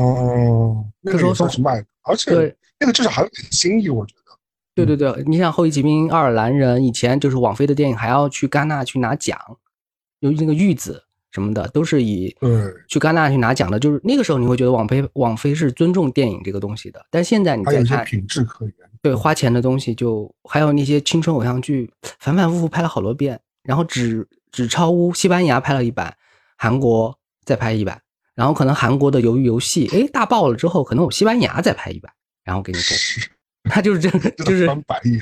哦，那个时候从算是卖的，而且对那个至少还有点新意，我觉得。对对对，你想《后羿骑兵》爱尔兰人以前就是网飞的电影，还要去戛纳去拿奖，有那个玉子什么的，都是以对去戛纳去拿奖的。就是那个时候你会觉得网飞网飞是尊重电影这个东西的，但现在你看，一些品质可言。对花钱的东西就还有那些青春偶像剧，反反复复拍了好多遍，然后只只超乎西班牙拍了一版，韩国再拍一版，然后可能韩国的鱿鱼游戏哎大爆了之后，可能我西班牙再拍一版，然后给你做，他就是这样，[laughs] 就是翻白眼，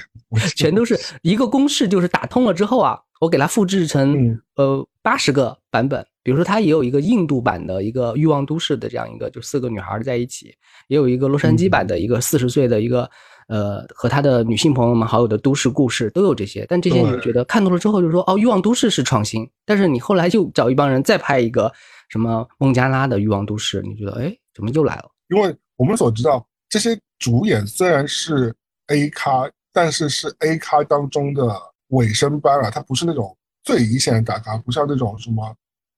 全都是一个公式，就是打通了之后啊，我给它复制成嗯呃八十个版本。比如说，它也有一个印度版的一个《欲望都市》的这样一个，就四个女孩在一起，也有一个洛杉矶版的一个四十岁的一个呃和他的女性朋友们好友的都市故事，都有这些。但这些你就觉得看多了之后，就说哦，《欲望都市》是创新，但是你后来就找一帮人再拍一个什么孟加拉的《欲望都市》，你觉得哎，怎么又来了？因为我们所知道，这些主演虽然是 A 咖，但是是 A 咖当中的尾声班啊，他不是那种最一线的大咖，不像那种什么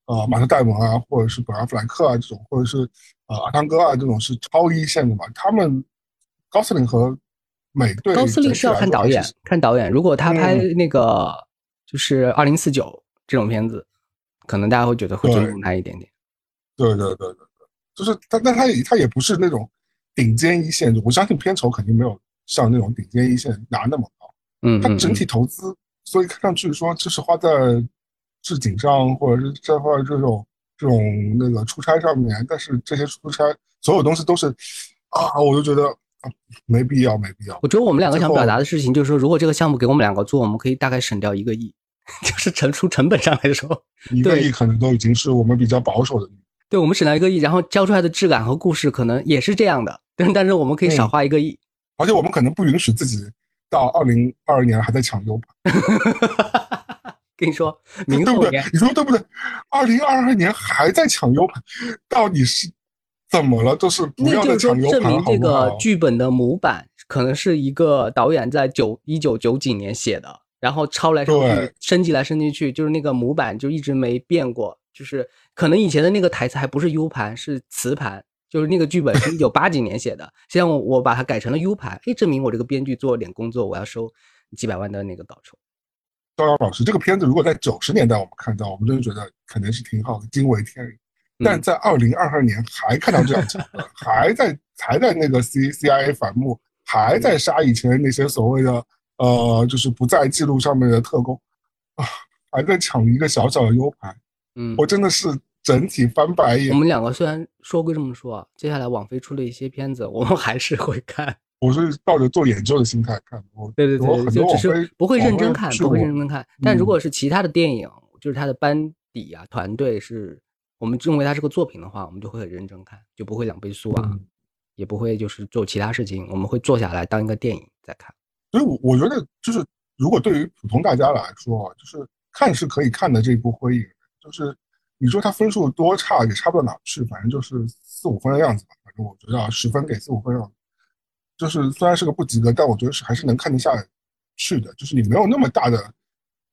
呃马特戴蒙啊，或者是本阿弗莱克啊这种，或者是呃阿汤哥啊这种是超一线的嘛。他们高司令和美队高司令是要看导演看导演。如果他拍嗯那个就是二零四九这种片子，可能大家会觉得会尊重他一点点。对对对对对，就是他，但他也他也不是那种顶尖一线，我相信片酬肯定没有像那种顶尖一线拿那么高。嗯，嗯它整体投资，所以看上去说就是花在置景上，或者是这块这种这种那个出差上面，但是这些出差所有东西都是啊，我就觉得啊没必要，没必要。我觉得我们两个想表达的事情就是说，如果这个项目给我们两个做，我们可以大概省掉一个亿，[laughs] 就是成出成本上来说，[laughs] 一个对亿可能都已经是我们比较保守的。对我们省掉一个亿，然后交出来的质感和故事可能也是这样的，但但是我们可以少嗯花一个亿。而且我们可能不允许自己到二零二二年还在抢 U 盘，[laughs] 跟你说，明对不对后年？你说对不对？二零二二年还在抢 U 盘，到底是怎么了？就是不那要再抢 U 就证盘，明这个？剧本的模板可能是一个导演在九一九九几年写的，然后抄来抄去，升级来升级去，就是那个模板就一直没变过，就是可能以前的那个台词还不是 U 盘，是磁盘，就是那个剧本是一九八几年写的，现在我我把它改成了 U 盘，哎，证明我这个编剧做了点工作，我要收几百万的那个稿酬。赵阳老师，这个片子如果在九十年代我们看到，我们真的觉得可能是挺好的，惊为天人。但在二零二二年还看到这样桥段，[laughs] 还在还在那个 C C I A 反目，还在杀以前那些所谓的呃，就是不在记录上面的特工啊，还在抢一个小小的 U 盘，嗯，我真的是整体翻白眼我。们两个虽然说归这么说，接下来网飞出了一些片子，[laughs] 我们还是会看。我是抱着做研究的心态看，我对对对，就只是不会认真看，不会认真看。但如嗯果是其他的电影，就是他的班底啊、团队是我们认为它是个作品的话，我们就会很认真看，就不会两倍速啊，嗯也不会就是做其他事情，我们会坐下来当一个电影在看。所以我，我觉得就是，如果对于普通大家来说啊，就是看是可以看的这部《灰影》，就是你说它分数多差也差不到哪去，反正就是四五分的样子吧。反正我觉得啊，十分给四五分样子，就是虽然是个不及格，但我觉得是还是能看得下去的。就是你没有那么大的，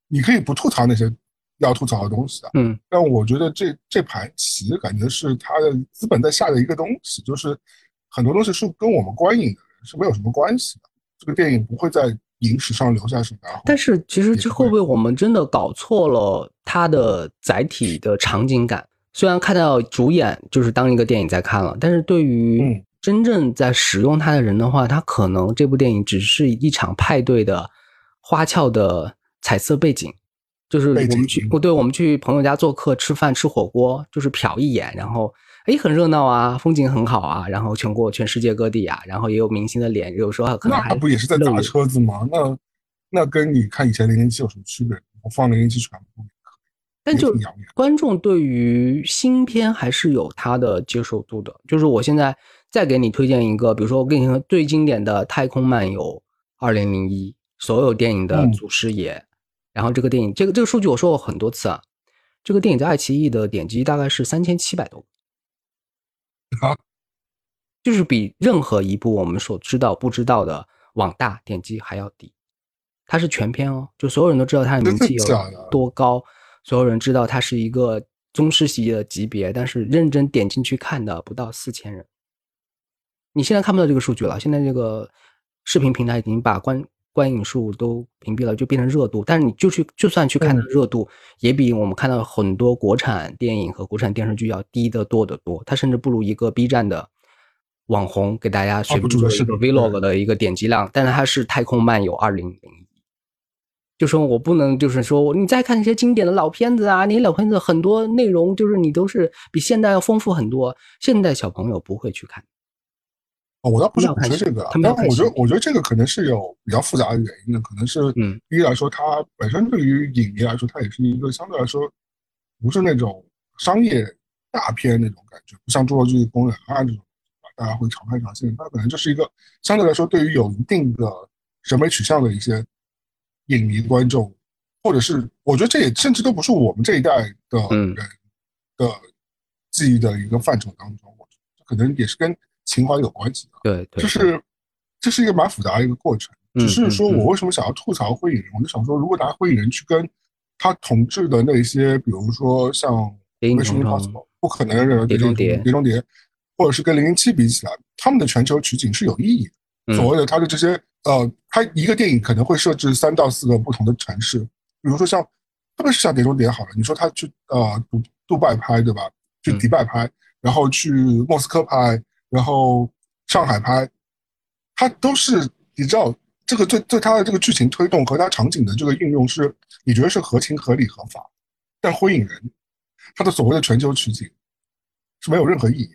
你可以不吐槽那些要吐槽的东西啊。嗯，但我觉得这这盘棋感觉是他的资本在下的一个东西，就是很多东西是跟我们观影的人是没有什么关系的。这个电影不会在影史上留下什么。但是其实这会不会我们真的搞错了它的载体的场景感？虽然看到主演就是当一个电影在看了，但是对于嗯真正在使用它的人的话，他可能这部电影只是一场派对的花俏的彩色背景，就是我们去，不对，我们去朋友家做客吃饭吃火锅，就是瞟一眼，然后哎很热闹啊，风景很好啊，然后全国全世界各地啊，然后也有明星的脸，有时候可能还那不也是在砸车子吗？那那跟你看以前零零七有什么区别？我放零零七全部但就观众对于新片还是有他的接受度的。就是我现在再给你推荐一个，比如说我跟你说最经典的《太空漫游二零零一》，所有电影的嗯祖师爷。然后这个电影，这个这个数据我说过很多次啊。这个电影在爱奇艺的点击大概是三千七百多个，啊就是比任何一部我们所知道不知道的网大点击还要低。它是全片哦，就所有人都知道它的名气有多高，所有人知道它是一个宗师级的级别，但是认真点进去看的不到四千人。你现在看不到这个数据了，现在这个视频平台已经把观观影数都屏蔽了，就变成热度。但是你就去就算去看它的热度，也比我们看到很多国产电影和国产电视剧要低得多得多。它甚至不如一个 B 站的网红给大家随便主做一个的 Vlog 的一个点击量，但是它是《太空漫游二零零一》。就说我不能，就是说你再看一些经典的老片子啊，那些老片子很多内容就是你都是比现代要丰富很多，现代小朋友不会去看。哦，我倒不是他们要看鼓吹这个但我觉得我觉得这个可能是有比较复杂的原因的，可能是嗯一来说，它本身对于影迷来说，它也是一个相对来说不是那种商业大片那种感觉，不像《侏罗纪公园》啊这种，大家会常看常新。它可能就是一个相对来说对于有一定的审美取向的一些影迷观众，或者是我觉得这也甚至都不是我们这一代的嗯人的记忆的一个范畴当中，我觉得可能也是跟情怀有关系的。对对，就是这是一个蛮复杂的一个过程。嗯只是说我为什么想要吐槽灰影人，我就想说，如果拿灰影人去跟他统治的那些，比如说像《谍影 Mission 重重 Impossible》不可能的碟中谍碟中谍，或者是跟零零七比起来，他们的全球取景是有意义的。嗯所谓的他的这些呃，他一个电影可能会设置三到四个不同的城市，比如说像，特别是像《碟中谍》好了，你说他去呃杜杜拜拍对吧？去嗯迪拜拍，然后去莫斯科拍，然后上海拍，它都是你知道这个对对它的这个剧情推动和它场景的这个运用是你觉得是合情合理合法，但《灰影人》它的所谓的全球取景是没有任何意义。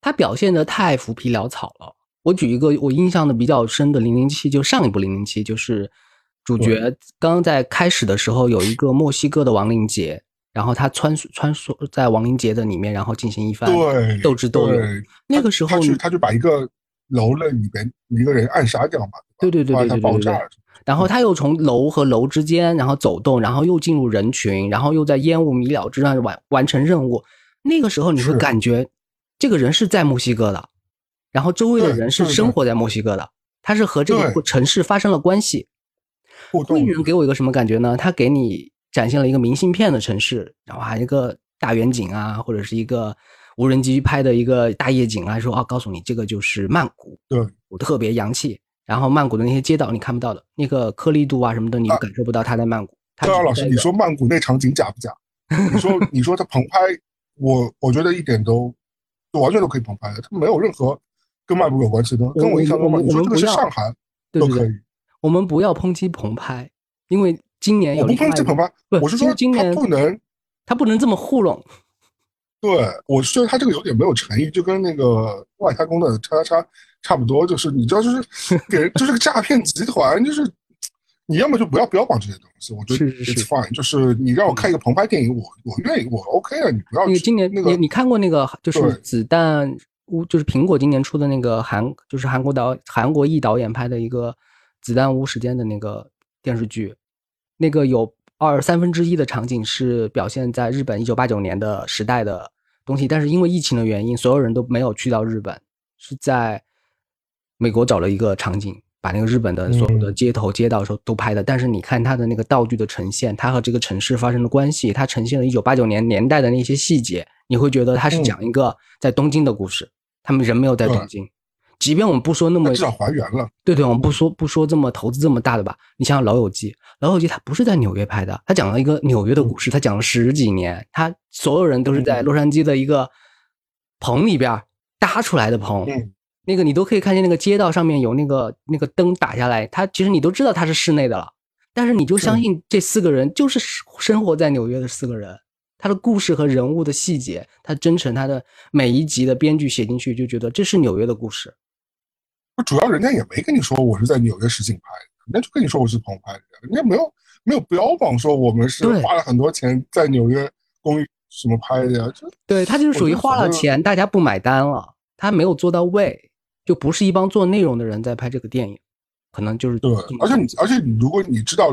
他表现的太浮皮潦草了。我举一个我印象的比较深的《零零七》，就上一部《零零七》，就是主角刚刚在开始的时候有一个墨西哥的亡灵节，然后他穿梭穿梭在亡灵节的里面，然后进行一番对，斗智斗勇。那个时候他去他就把一个楼的里边一个人暗杀掉嘛，对对对对对。然后他又从楼和楼之间，然后走动，然后又进入人群，然后又在烟雾弥了之上完完成任务。那个时候你会感觉这个人是在墨西哥的，然后周围的人是生活在墨西哥的，他是和这个城市发生了关系。互动灰人给我一个什么感觉呢？他给你展现了一个明信片的城市，然后还有一个大远景啊，或者是一个无人机拍的一个大夜景啊，说啊，告诉你这个就是曼谷，对，我特别洋气。然后曼谷的那些街道你看不到的，那个颗粒度啊什么的，你都感受不到它在曼谷。它高老师，你说曼谷那场景假不假？你说 [laughs] 你说它棚拍，我我觉得一点都就完全都可以棚拍的，他没有任何跟曼谷有关系的。跟我印象中嘛，我们你说这个是上海对对对都可以，我们不要抨击棚拍，因为今年有我不另外一个抨击棚拍，不我是说他今今年不能。他不能这么糊弄。对，我是觉得他这个有点没有诚意，就跟那个外太空的叉叉叉差不多，就是你知道，就是 [laughs] 给人就是个诈骗集团，就是你要么就不要标榜这些东西，我觉得是是 it's 是 fine，就是你让我看一个澎拍电影，我我愿意，我 OK 啊，你不要去那个今年那个你你看过那个就是子弹屋，就是苹果今年出的那个韩，就是韩国导韩国裔导演拍的一个子弹屋时间的那个电视剧，那个有二三分之一的场景是表现在日本一九八九年的时代的东西，但是因为疫情的原因，所有人都没有去到日本，是在美国找了一个场景。把那个日本的所有的嗯街头、街道时候都拍的，但是你看它的那个道具的呈现，它和这个城市发生的关系，它呈现了一九八九年年代的那些细节，你会觉得它是嗯讲一个在东京的故事，他们人没有在东京。即便我们不说那么至少还原了。对对，我们不说不说这么投资这么大的吧，你像《老友记》，《老友记》它不是在纽约拍的，它讲了一个纽约的故事，它讲了十几年，它所有人都是在嗯。洛杉矶的一个棚里边搭出来的棚，嗯，那个你都可以看见那个街道上面有那个那个灯打下来，它其实你都知道它是室内的了，但是你就相信这四个人就是生活在纽约的四个人，他的故事和人物的细节，他真诚，他的每一集的编剧写进去就觉得这是纽约的故事。主要人家也没跟你说我是在纽约实景拍的，人家就跟你说我是棚拍的，人家没有没有标榜说我们是花了很多钱在纽约公寓什么拍的呀，这对他就是属于花了钱，大家不买单了，他没有做到位，就不是一帮做内容的人在拍这个电影，可能就是对，而且你而且你如果你知道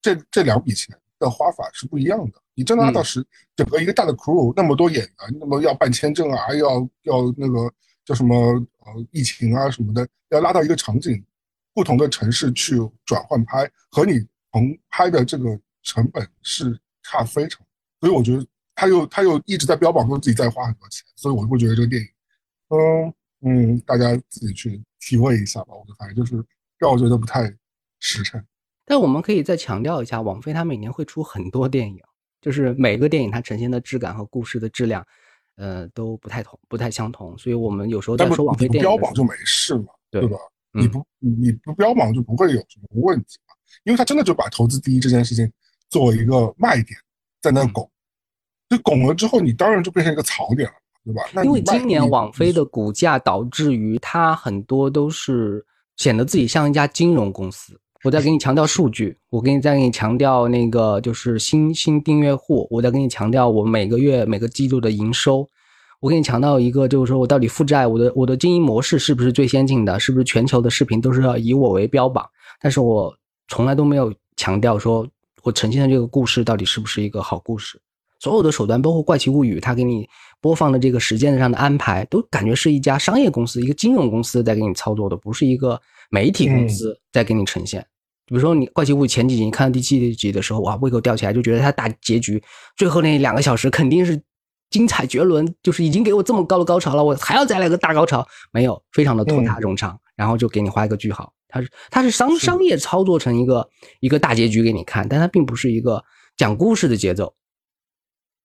这这两笔钱的花法是不一样的，你真的拿到嗯。时、整个一个大的 crew 那么多演员，那么要办签证啊，要要那个叫什么呃疫情啊什么的，要拉到一个场景，不同的城市去转换拍，和你同拍的这个成本是差非常，所以我觉得他又他又一直在标榜说自己在花很多钱，所以我会觉得这个电影，嗯嗯，大家自己去体会一下吧，我就反正就是让我觉得不太实诚。但我们可以再强调一下，网飞它每年会出很多电影，就是每个电影它呈现的质感和故事的质量，呃，都不太同，不太相同。所以我们有时候在说网飞你不电影的时候标榜就没事嘛，对对吧？嗯你不你不标榜就不会有什么问题嘛，因为他真的就把投资第一这件事情作为一个卖点在那嗯拱，就拱了之后，你当然就变成一个槽点了，对吧？那因为今年网飞的股价导致于它很多都是显得自己像一家金融公司。我再给你强调数据，我给你再给你强调那个就是新新订阅户，我再给你强调我每个月每个季度的营收，我给你强调一个就是说我到底负债，我的我的经营模式是不是最先进的，是不是全球的视频都是要以我为标榜，但是我从来都没有强调说我呈现的这个故事到底是不是一个好故事。所有的手段，包括《怪奇物语》，它给你播放的这个时间上的安排，都感觉是一家商业公司、一个金融公司在给你操作的，不是一个媒体公司在给你呈现。比如说，你《怪奇物语》前几集，你看到第七集的时候，哇，胃口吊起来，就觉得它大结局最后那两个小时肯定是精彩绝伦，就是已经给我这么高的高潮了，我还要再来个大高潮，没有，非常的拖沓冗长，然后就给你画一个句号。它是它是商商业操作成一个一个大结局给你看，但它并不是一个讲故事的节奏。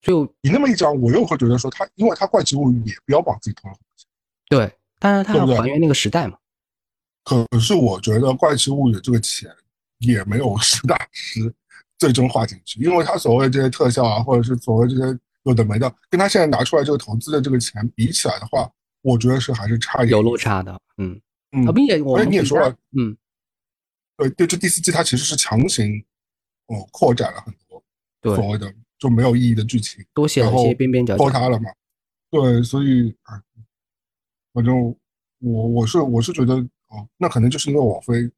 就你那么一讲，我又会觉得说他，因为他怪奇物语也标榜自己投了很多钱，对，当然它要还原那个时代嘛。可是我觉得怪奇物语这个钱也没有实打实最终画进去，因为他所谓这些特效啊，或者是所谓这些有的没的，跟他现在拿出来这个投资的这个钱比起来的话，我觉得是还是差一点有落。差的，嗯，嗯啊，，并且我你也说了，嗯，对对，这第四季它其实是强行哦扩展了很多对，所谓的就没有意义的剧情，多写了一些然后边边角角，拖沓了嘛。对，所以哎，反正我我是我是觉得哦，那可能就是因为网飞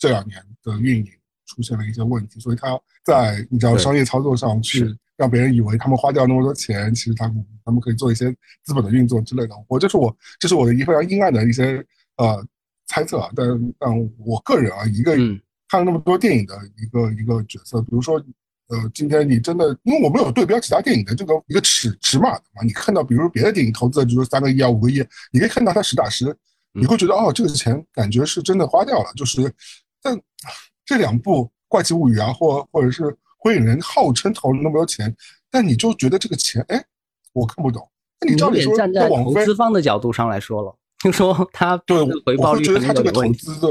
这两年的运营出现了一些问题，所以他在你知道商业操作上去让别人以为他们花掉那么多钱，其实他们他们可以做一些资本的运作之类的。我这是我这是我的一非常阴暗的一些呃猜测啊，但但我个人啊，一个嗯。看了那么多电影的一个一个角色，比如说，呃，今天你真的，因为我们有对标其他电影的这个一个尺尺码的嘛，你看到比如别的电影投资的，比如说三个亿啊、五个亿，你可以看到它实打实，你会觉得哦，这个钱感觉是真的花掉了。就是，但这两部《怪奇物语》啊，或或者是《火影人》，号称投了那么多钱，但你就觉得这个钱，哎，我看不懂。那你照理说，站在投资方的角度上来说了，就说他对回报率觉得他这个投资的。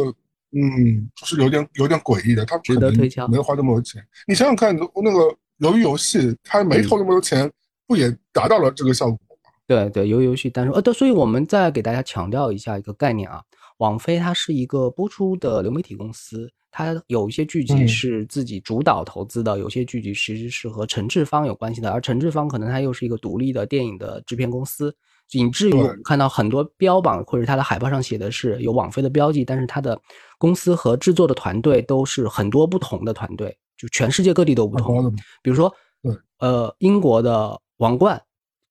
嗯，就是有点有点诡异的，他值得推敲，没花那么多钱。你想想看，那个鱿鱼游戏，他没投那么多钱，不也达到了这个效果吗？对对，鱿鱼游戏，但是呃，对，所以我们再给大家强调一下一个概念啊，网飞它是一个播出的流媒体公司，它有一些剧集是自己主导投资的，有些剧集其实是和陈志方有关系的，而陈志方可能它又是一个独立的电影的制片公司。以至于我们看到很多标榜或者它的海报上写的是有网飞的标记，但是它的公司和制作的团队都是很多不同的团队，就全世界各地都不同。比如说，呃，英国的《王冠》，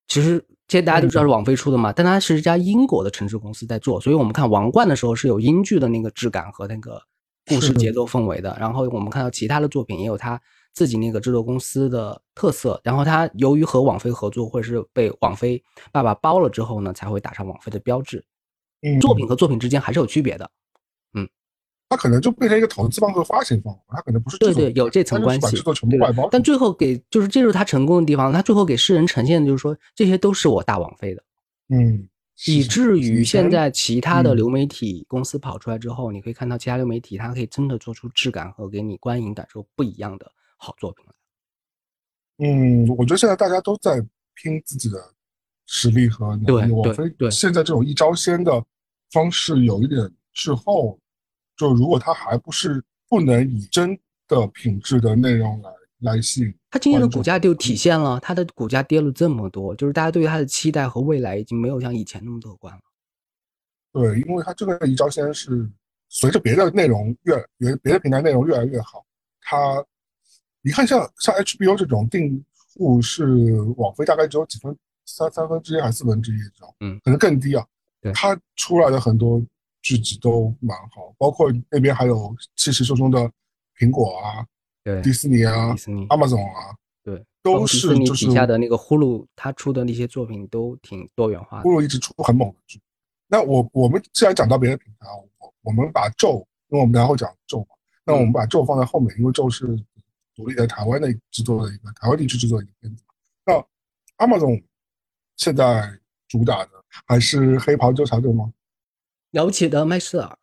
其实现在大家都知道是网飞出的嘛，但它是一家英国的城市公司在做，所以我们看《王冠》的时候是有英剧的那个质感和那个故事节奏氛围的。然后我们看到其他的作品也有它。自己那个制作公司的特色，然后他由于和网飞合作，或者是被网飞爸爸包了之后呢，才会打上网飞的标志。嗯，作品和作品之间还是有区别的。嗯，他可能就变成一个投资方和发行方，他可能不是对对有这层关系。制作全部外包，但最后给就是这就是他成功的地方，他最后给世人呈现的就是说这些都是我大王妃的。嗯，以至于现在其他的流媒体公司跑出来之后，你可以看到其他流媒体它可以真的做出质感和给你观影感受不一样的。好作品了，嗯，我觉得现在大家都在拼自己的实力和能力。对，对现在这种一招鲜的方式有一点滞后，就如果他还不是不能以真的品质的内容来来吸引，他今天的股价就体现了，他的股价跌了这么多，就是大家对于他的期待和未来已经没有像以前那么乐观了。对，因为他这个一招鲜是随着别的内容越别别的平台内容越来越好，他。你看，像像 HBO 这种订户是网飞大概只有几分三三分之一还是四分之一这种，嗯，可能更低啊。对，它出来的很多剧集都蛮好，包括那边还有气势汹汹的苹果啊，对，迪士尼啊，迪士尼，Amazon 啊，对，都是就是底下的那个呼噜，他出的那些作品都挺多元化的。呼噜一直出很猛的剧。那我我们既然讲到别的平台，我我们把咒，因为我们等下会讲咒嘛，那我们把咒放在后面，因为咒是。独立在台湾的制作的一个台湾地区制作的一个片子。那 Amazon 现在主打的还是黑袍纠察队吗？了不起的麦瑟尔，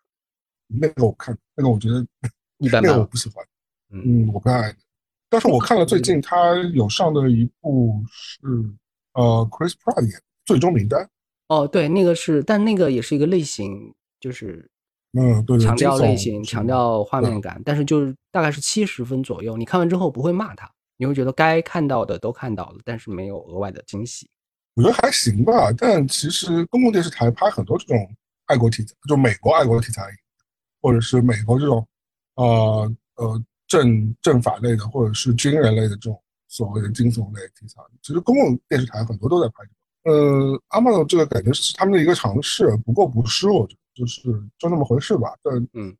那个我看，那个我觉得 [laughs] 一般，那个我不喜欢。嗯，我不太爱。但是我看了最近他有上的一部是呃 Chris Pratt 演《最终名单》。哦，对，那个是，但那个也是一个类型，就是。嗯，对，强调类型，强调画面感，但是就是大概是七十分左右。你看完之后不会骂他，你会觉得该看到的都看到了，但是没有额外的惊喜。我觉得还行吧，但其实公共电视台拍很多这种爱国题材，就美国爱国题材，或者是美国这种呃呃政政法类的，或者是军人类的这种所谓的惊悚类题材，其实公共电视台很多都在拍。呃，阿曼的这个感觉是他们的一个尝试，不过不失，我觉得。就是就那么回事吧，但嗯，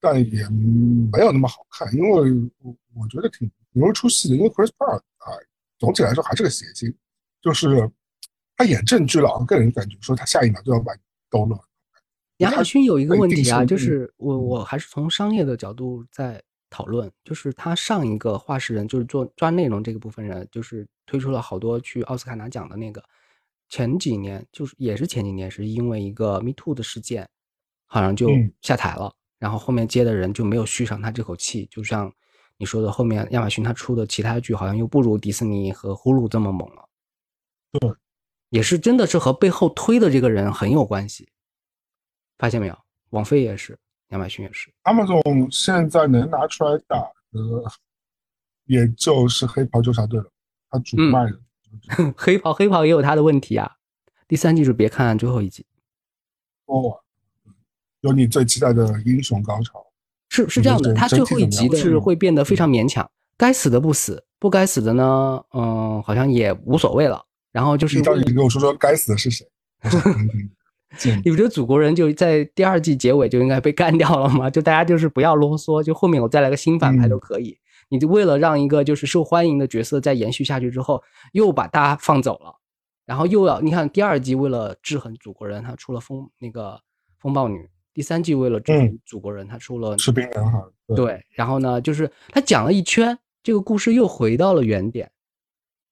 但也没有那么好看，因为我我觉得挺挺容易出戏的，因为 Chris Pratt 啊，总体来说还是个谐星，就是他演正剧了，个人感觉说他下一秒就要把你逗乐。亚马逊有一个问题啊，就是我我还是从商业的角度在讨论，就是他上一个画事人就是做抓内容这个部分人，就是推出了好多去奥斯卡拿奖的那个。前几年就是也是前几年，是因为一个 Me Too 的事件，好像就下台了。然后后面接的人就没有续上他这口气。就像你说的，后面亚马逊他出的其他剧好像又不如迪士尼和呼噜这么猛了。对，也是真的是和背后推的这个人很有关系。发现没有？网飞也是，亚马逊也是。阿 o 总现在能拿出来打的，也就是黑袍纠察队了，他主卖的。[laughs] 黑袍，黑袍也有他的问题啊。第三季就别看最后一集。哦，有你最期待的英雄高潮。是是这样的，他最后一集是会变得非常勉强，该死的不死，不该死的呢，嗯，好像也无所谓了。然后就是你到底跟我说说该死的是谁？见你不觉得祖国人就在第二季结尾就应该被干掉了吗？[laughs] 就大家就是不要啰嗦，就后面我再来个新反派都可以。你就为了让一个就是受欢迎的角色再延续下去之后，又把大家放走了，然后又要你看第二季为了制衡祖国人，他出了风那个风暴女；第三季为了制衡祖国人，他出了士兵男孩。对，然后呢，就是他讲了一圈，这个故事又回到了原点，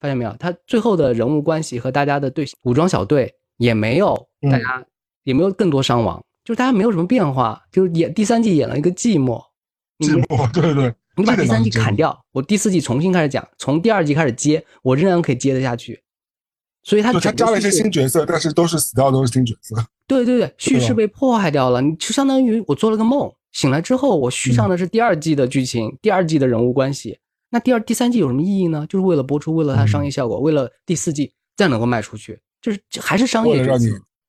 发现没有？他最后的人物关系和大家的对武装小队也没有，大家也没有更多伤亡，就是大家没有什么变化，就是演第三季演了一个寂寞，寂寞，对对。你把第三季砍掉，我第四季重新开始讲，从第二季开始接，我仍然可以接得下去。所以他他加了一些新角色，但是都是死掉，都是新角色。[laughs] 对对对，叙事被破坏掉了，你就相当于我做了个梦，醒来之后我续上的是第二季的剧情，第二季的人物关系。那第二、第三季有什么意义呢？就是为了播出，为了它商业效果，为了第四季再能够卖出去，就是还是商业。为了让你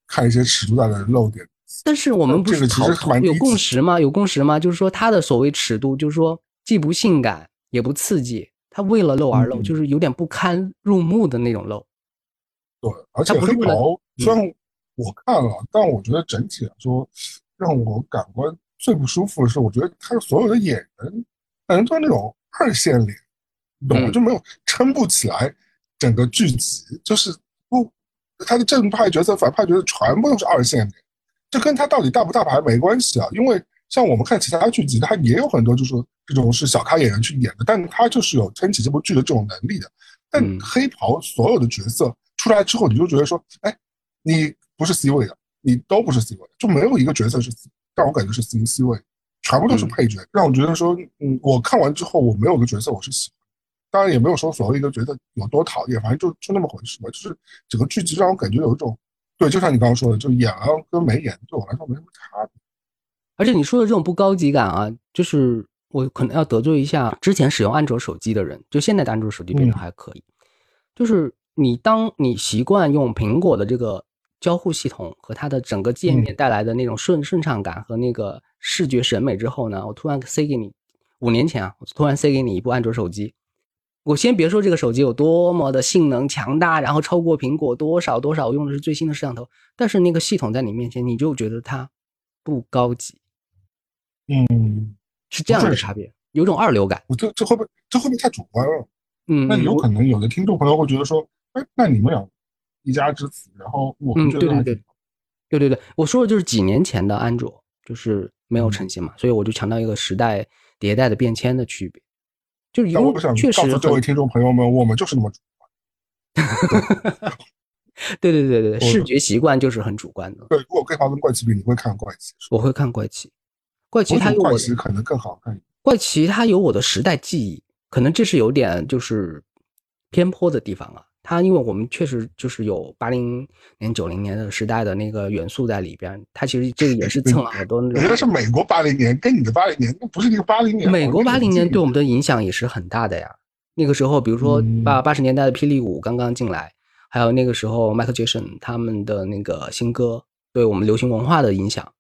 看一些尺度大的漏点。但是我们不是讨有共识吗？有共识吗？就是说他的所谓尺度，就是说。既不性感也不刺激，他为了露而露，就是有点不堪入目的那种露。对，而且黑袍虽然我看了，但我觉得整体来说，让我感官最不舒服的是，我觉得他所有的演员，感觉都是那种二线脸，懂吗？就没有撑不起来整个剧集，就是不，他的正派角色、反派角色全部都是二线的，这跟他到底大不大牌没关系啊，因为。像我们看其他剧集，他也有很多就是这种是小咖演员去演的，但他就是有撑起这部剧的这种能力的。但黑袍所有的角色出来之后，你就觉得说，哎，你不是 C 位的，你都不是 C 位，就没有一个角色是让我感觉是 C C 位，全部都是配角，让我觉得说，嗯，我看完之后我没有个角色我是喜欢，当然也没有说所谓一个角色有多讨厌，反正就就那么回事吧。就是整个剧集让我感觉有一种，对，就像你刚刚说的，就演了跟没演对我来说没什么差别。而且你说的这种不高级感啊，就是我可能要得罪一下之前使用安卓手机的人，就现在的安卓手机变得还可以。就是你当你习惯用苹果的这个交互系统和它的整个界面带来的那种顺顺畅感和那个视觉审美之后呢，我突然塞给你五年前啊，我突然塞给你一部安卓手机，我先别说这个手机有多么的性能强大，然后超过苹果多少多少，我用的是最新的摄像头，但是那个系统在你面前，你就觉得它不高级。嗯，是这样的差别，有种二流感。我这这会不会这会不会太主观了？嗯，那有可能有的听众朋友会觉得说，哎，那你们俩一家之子，然后我们觉得对对对，对对对，我说的就是几年前的安卓，就是没有成型嘛，所以我就强调一个时代迭代的变迁的区别。就是因为确实，这位听众朋友们，我们就是那么主观。对 [laughs] 对对对，视觉习惯就是很主观的。对，如果跟跟怪奇比，你会看怪奇？我会看怪奇。怪奇它有我的可能更好看。怪奇它有我的时代记忆，可能这是有点就是偏颇的地方啊。它因为我们确实就是有八零年、九零年的时代的那个元素在里边，它其实这个也是蹭了好多。我觉得是美国八零年，跟你的八零年不是一个八零年。美国八零年对我们的影响也是很大的呀。那个时候，比如说八八十年代的霹雳舞刚刚进来，还有那个时候迈克杰森他们的那个新歌对我们流行文化的影响。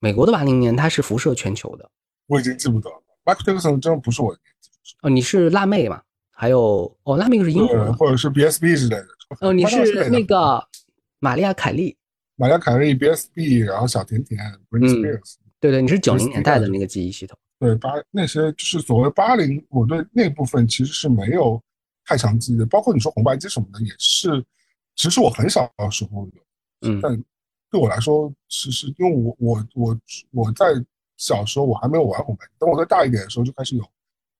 美国的八零年，它是辐射全球的。我已经记不得了。Michael Jackson 真的不是我的年纪。哦，你是辣妹嘛？还有哦，辣妹是英国，或者是 BSB 之类的。哦，你是那个玛利亚凯莉。玛利亚凯莉 BSB，然后小甜甜 Britney Spears。对对，你是九零年代的那个记忆系统。对八那些就是所谓八零，我对那部分其实是没有太强记忆的。包括你说红白机什么的，也是，其实我很小的时候有，嗯，但。对我来说，其实因为我我我我在小时候我还没有玩红白机，等我再大一点的时候就开始有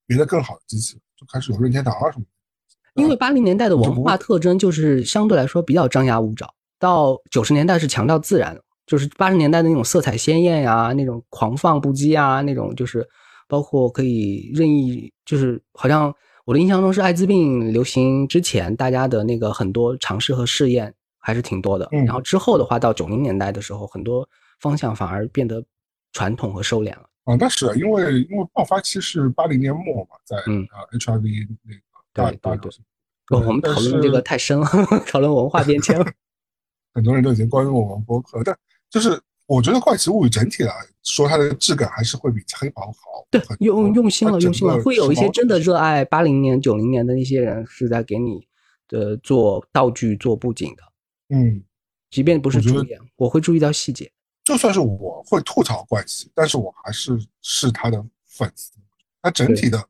别的更好的机器，就开始有任天堂啊什么的。因为八零年代的文化特征就是相对来说比较张牙舞爪，到九十年代是强调自然，就是八十年代的那种色彩鲜艳呀，那种狂放不羁啊，那种就是包括可以任意，就是好像我的印象中是艾滋病流行之前，大家的那个很多尝试和试验。还是挺多的，然后之后的话，到九零年代的时候，很多方向反而变得传统和收敛了。啊，那是因为因为爆发期是八零年末嘛，在嗯啊 HIV 那个大大流行。我们讨论这个太深了，[laughs] 讨论文化变迁了。[laughs] 很多人都已经关注我们博客，但就是我觉得《怪奇物语》整体来说，它的质感还是会比黑袍好。对，用用心了，用心了，会有一些真的热爱八零年、九零年的那些人是在给你的做道具、做布景的。嗯，即便不是主演，我会注意到细节。就算是我会吐槽怪奇，但是我还是是他的粉丝。他整体的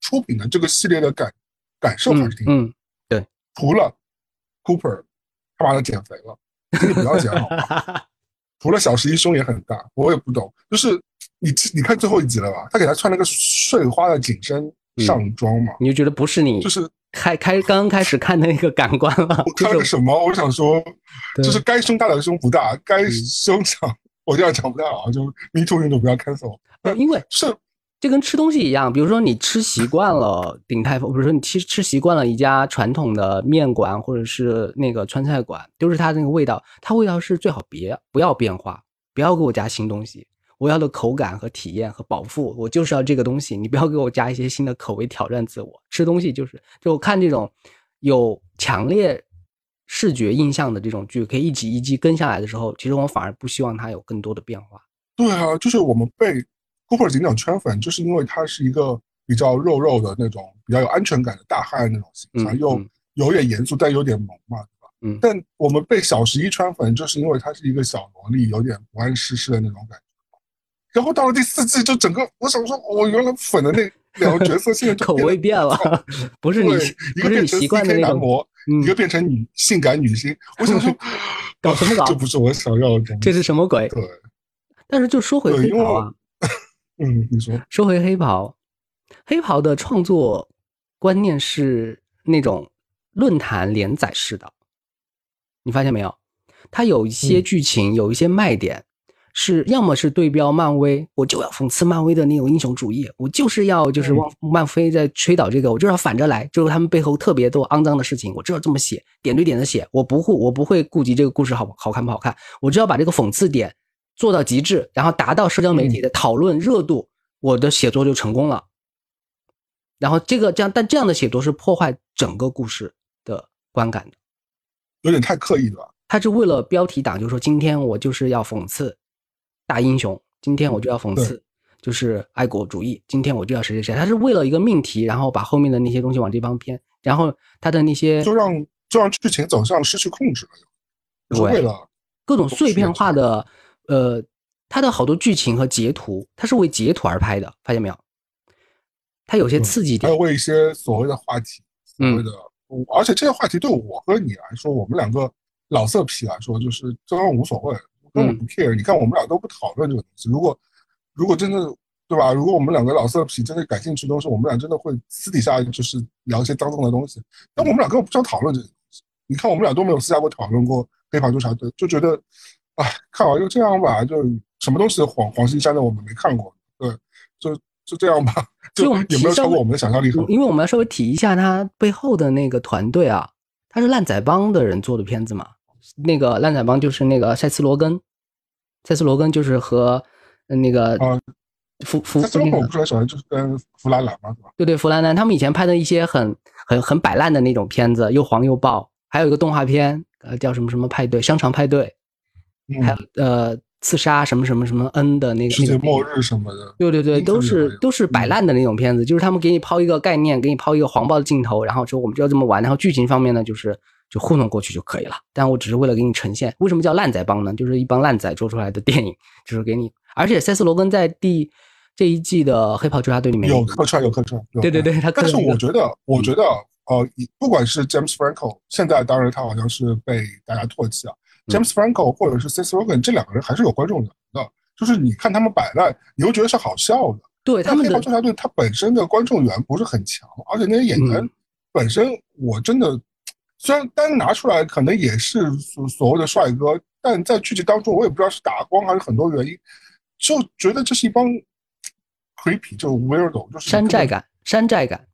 出品的这个系列的感感受还嗯是挺，嗯，对除了 Cooper 他把他减肥了，你不要减好吗？[laughs] 除了小十一胸也很大，我也不懂，就是你你看最后一集了吧？他给他穿了个碎花的紧身上妆嘛，你就觉得不是你就是 [laughs] 开开刚刚开始看的那个感官了看了什么？我想说，[laughs] 就是该胸大的胸不大，该胸长，我这样讲不太好，就 Me Too 运动不要 cancel，呃因为是这跟吃东西一样，比如说你吃习惯了 [laughs] 鼎泰丰，比如说你吃吃习惯了一家传统的面馆或者是那个川菜馆，就是它那个味道，它味道是最好别不要变化，不要给我加新东西。我要的口感和体验和饱腹，我就是要这个东西，你不要给我加一些新的口味挑战自我。吃东西就是，就我看这种有强烈视觉印象的这种剧，可以一集一集跟下来的时候，其实我反而不希望它有更多的变化。对啊，就是我们被 Cooper 警长圈粉，就是因为他是一个比较肉肉的那种，比较有安全感的大汉那种形象，嗯又嗯有点严肃，但有点萌嘛，对吧？嗯但我们被小十一圈粉，就是因为他是一个小萝莉，有点不谙世事的那种感觉。然后到了第四季，就整个我想说，我原来粉的那两个角色现在就 [laughs] 口味变了，[laughs] 不是你，一个变成不是你习惯的 CK 那种。男模，嗯一个变成女性感女星。我想说，[laughs] 搞什么搞这不是我想要的。这是什么鬼？对，但是就说回黑袍啊，嗯，你说，说回黑袍，黑袍的创作观念是那种论坛连载式的，你发现没有？它有一些嗯剧情，有一些卖点，是要么是对标漫威，我就要讽刺漫威的那种英雄主义，我就是要就是嗯汪漫威在吹倒这个，我就要反着来，就是他们背后特别多肮脏的事情，我就要这么写，点对点的写，我不会我不会顾及这个故事好不好看不好看，我只要把这个讽刺点做到极致，然后达到社交媒体的讨论热度，我的写作就成功了。然后这个这样，但这样的写作是破坏整个故事的观感的。有点太刻意了？他是为了标题党，就是说今天我就是要讽刺大英雄，今天我就要讽刺就是爱国主义，今天我就要谁谁谁。他是为了一个命题，然后把后面的那些东西往这方偏，然后他的那些就让就让剧情走向失去控制了，就为了各种碎片化的，呃，他的好多剧情和截图，他是为截图而拍的，发现没有？他有些刺激点还有，为一些所谓的话题，所谓的，而且这些话题对我和你来说，我们两个老色批来说，就是这都无所谓，根本不 care。你看我们俩都不讨论这个东西，如果如果真的对吧？如果我们两个老色皮真的感兴趣的东西，我们俩真的会私底下就是聊一些脏脏的东西，但我们俩根本不想讨论这些东西。你看我们俩都没有私下过讨论过黑袍纠察队，就觉得，哎，看完就这样吧，就什么东西黄黄金山的我们没看过，对，就就这样吧，就也没有超过我们的想象力。因为我们要稍微提一下他背后的那个团队啊，他是烂仔帮的人做的片子嘛。那个烂仔帮就是那个塞斯罗根，塞斯罗根就是和呃那个啊弗弗那个我不是很喜欢，就是跟弗兰兰嘛，对吧？对对弗兰兰他们以前拍的一些很很很摆烂的那种片子，又黄又爆，还有一个动画片，呃叫什么什么派对，香肠派对，还有嗯，呃刺杀什么什么什么 N 的那个世界末日什么的，对对对，都是都是摆烂的那种片子，就是他们给你抛一个概念，给你抛一个黄暴的镜头，然后说我们就要这么玩，然后剧情方面呢，就是就糊弄过去就可以了。但我只是为了给你呈现，为什么叫烂仔帮呢？就是一帮烂仔做出来的电影，就是给你，而且塞斯罗根在第这一季的黑袍纠察队里面有客串，有客串。有对对对他客但是我觉得，我觉得，呃，不管是 James Franco，现在当然他好像是被大家唾弃啊。嗯 James Franco 或者是 Seth Rogen 这两个人还是有观众缘的，就是你看他们摆烂，你又觉得是好笑的。对他们黑袍纠察队他本身的观众缘不是很强，而且那些演员嗯本身，我真的虽然单拿出来可能也是所所谓的帅哥，但在剧集当中我也不知道是打光还是很多原因，就觉得这是一帮 creepy，就 weirdo，就是山寨感，山寨感，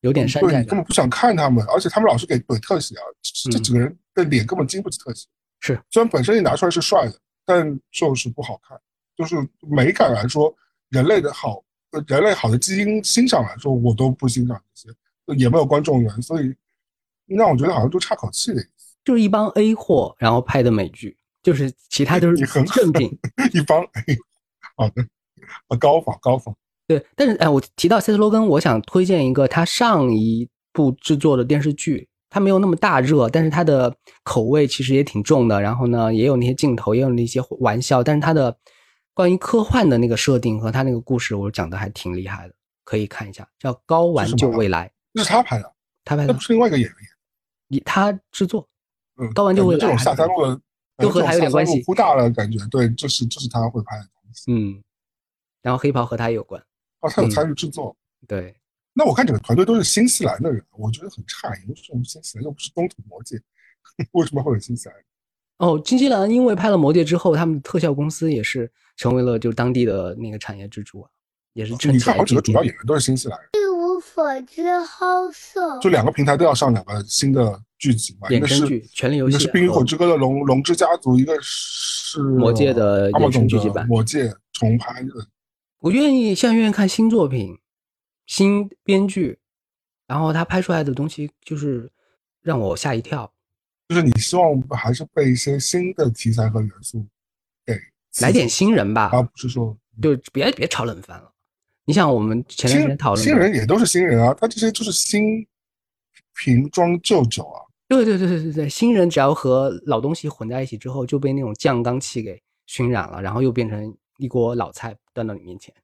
有点山寨感。你根本不想看他们，而且他们老是给怼特写啊，这几个人的脸根本经不起特写。是，虽然本身一拿出来是帅的，但就是不好看。就是美感来说，人类的好，呃人类好的基因欣赏来说，我都不欣赏这些，也没有观众缘，所以让我觉得好像都差口气的意思。就是一帮 A 货，然后拍的美剧，就是其他都是你很正经。[laughs] 一帮哎，好的，啊高仿高仿，对，但是哎，我提到塞斯罗根，我想推荐一个他上一部制作的电视剧，它没有那么大热，但是它的口味其实也挺重的。然后呢，也有那些镜头，也有那些玩笑，但是它的关于科幻的那个设定和它那个故事，我讲的还挺厉害的，可以看一下，叫《高玩救未来》，那是他拍的，他拍的那不，是另外一个演员演以他制作。嗯，高玩就会来这种下三路的，都和他有点关系忽大了，感觉对，就是就是他会拍的东西，嗯，然后黑袍和他也有关。哦，他有嗯参与制作。对，那我看整个团队都是新西兰的人，我觉得很诧异，为什么新西兰又不是东土魔界，[laughs] 为什么会有新西兰人？哦，新西兰因为拍了《魔戒》之后，他们的特效公司也是成为了就当地的那个产业支柱啊，也是撑你看好几个主要演员都是新西兰人，一无所知好色。就两个平台都要上两个新的剧集嘛，一个是衍生剧《权力游戏一个》是《冰与火之歌》的龙龙之家族，一个是魔戒的衍生剧集版《魔戒》重拍的。我愿意现在愿意看新作品、新编剧，然后他拍出来的东西就是让我吓一跳。就是你希望还是被一些新的题材和元素给来点新人吧，而不是说就别别炒冷饭了。你想，我们前段时间讨论新的人也都是新人啊，他这些就是新瓶装旧酒啊。对对对对对对，新人只要和老东西混在一起之后，就被那种酱缸气给熏染了，然后又变成一锅老菜端到你面前，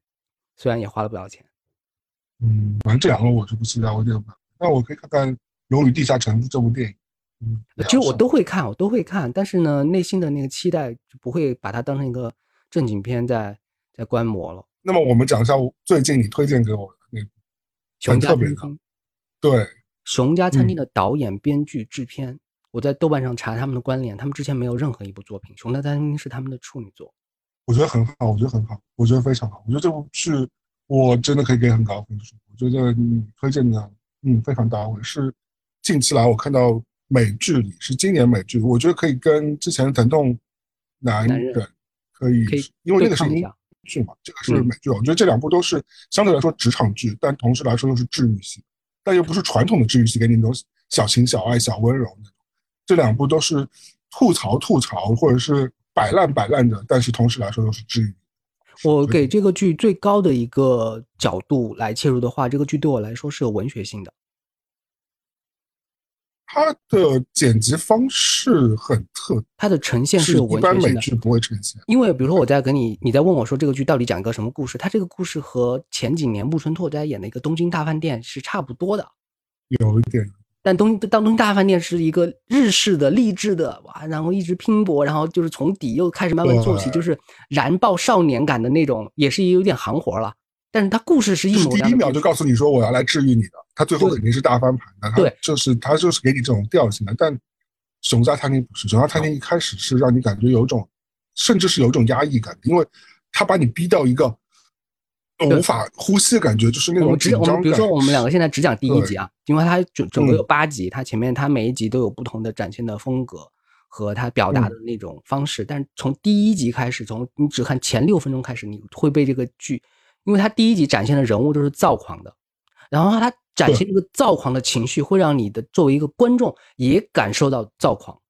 虽然也花了不少钱。嗯，反正这两个我是不期待，我有点不那我可以看看《龙与地下城》这部电影。嗯，其实我都会看，我都会看，但是呢，内心的那个期待就不会把它当成一个正经片在在观摩了。那么我们讲一下最近你推荐给我的那部熊家很特别的，餐厅，对，熊家餐厅嗯的导演、编剧、制片，我在豆瓣上查他们的关联，他们之前没有任何一部作品，熊家餐厅是他们的处女作。我觉得很好，我觉得很好，我觉得非常好。我觉得这部剧我真的可以给很高分数。我觉得你推荐的嗯非常到位，是近期来我看到美剧里是今年美剧，我觉得可以跟之前的《疼痛男男人人》可以，可以因为那个是英对抗一下剧嘛，这个是嗯美剧。我觉得这两部都是相对来说职场剧，但同时来说又是治愈系，但又不是传统的治愈系，给你那种小情小爱、小温柔那种。这两部都是吐槽吐槽，或者是摆烂摆烂的，但是同时来说又是治愈。我给这个剧最高的一个角度来切入的话，这个剧对我来说是有文学性的。它的剪辑方式很特，它的呈现是有是一般文学性的。美剧不会呈现。因为比如说我在跟你，你在问我说这个剧到底讲一个什么故事，它这个故事和前几年木村拓哉演的一个《东京大饭店》是差不多的。有一点，但东当东京大饭店是一个日式的励志的哇，然后一直拼搏，然后就是从底又开始慢慢做起，就是燃爆少年感的那种，也是有点行活了。但是他故事是一就是模一样的第一秒就告诉你说我要来治愈你的，他最后肯定是大翻盘的。他对就是他就是给你这种调性的。但熊家餐厅不是，熊家餐厅一开始是让你感觉有一种，甚至是有一种压抑感，因为他把你逼到一个无法呼吸的感觉，就是那种紧张感。我们比如说我们两个现在只讲第一集啊，因为它整整个有嗯八集，它前面它每一集都有不同的展现的风格和它表达的那种方式，但是从第一集开始，从你只看前六分钟开始，你会被这个剧，因为他第一集展现的人物都是躁狂的，然后他展现这个躁狂的情绪，会让你的作为一个观众也感受到躁狂。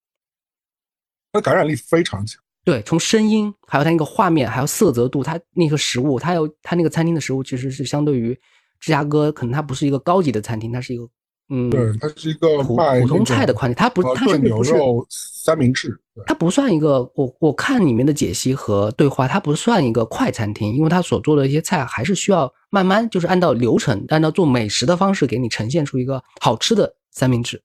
他的感染力非常强。对，从声音，还有他那个画面，还有色泽度，他那个食物，他有他那个餐厅的食物，其实是相对于芝加哥，可能它不是一个高级的餐厅，它是一个嗯，对，它是一个普卖普通菜的那种款，它不，它是牛它甚至不是，肉三明治。它不算一个，我我看里面的解析和对话，它不算一个快餐厅，因为它所做的一些菜还是需要慢慢，就是按照流程，按照做美食的方式给你呈现出一个好吃的三明治。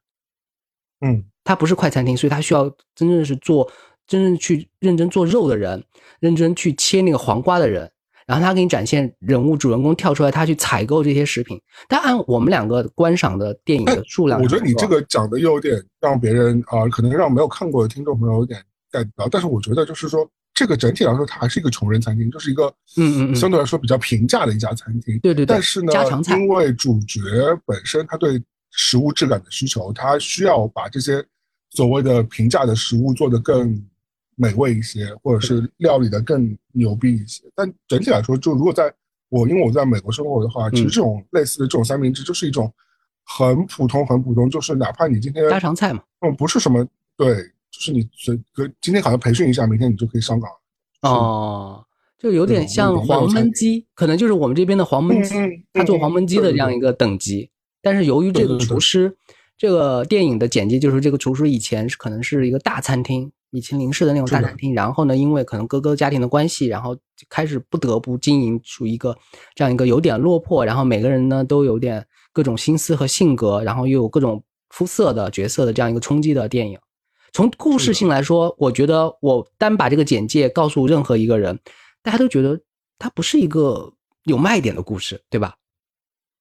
嗯，它不是快餐厅，所以它需要真正是做真正去认真做肉的人，认真去切那个黄瓜的人，然后他给你展现人物主人公跳出来，他去采购这些食品。但按我们两个观赏的电影的数量，我觉得你这个讲的又有点让别人啊、可能让没有看过的听众朋友有点 get 到。但是我觉得就是说，这个整体来说，它还是一个穷人餐厅，就是一个嗯嗯嗯相对来说比较平价的一家餐厅。对对对但是呢因为主角本身他对食物质感的需求，他需要把这些所谓的平价的食物做得更美味一些，或者是料理的更牛逼一些。但整体来说，就如果在我因为我在美国生活的话，其实嗯这种类似的这种三明治就是一种很普通、很普通，就是哪怕你今天家常菜嘛。嗯不是什么对，就是你随隔今天好像培训一下，明天你就可以上岗了。哦，就有点像黄焖鸡，可能就是我们这边的黄焖鸡他做嗯黄焖鸡的这样一个等级。但是由于这个厨师，这个电影的简介就是这个厨师以前是可能是一个大餐厅，米其林式的那种大是的餐厅，然后呢，因为可能哥哥家庭的关系，然后就开始不得不经营出一个这样一个有点落魄，然后每个人呢都有点各种心思和性格，然后又有各种肤色的角色的这样一个冲击的电影。从故事性来说，我觉得我单把这个简介告诉任何一个人，大家都觉得它不是一个有卖点的故事，对吧？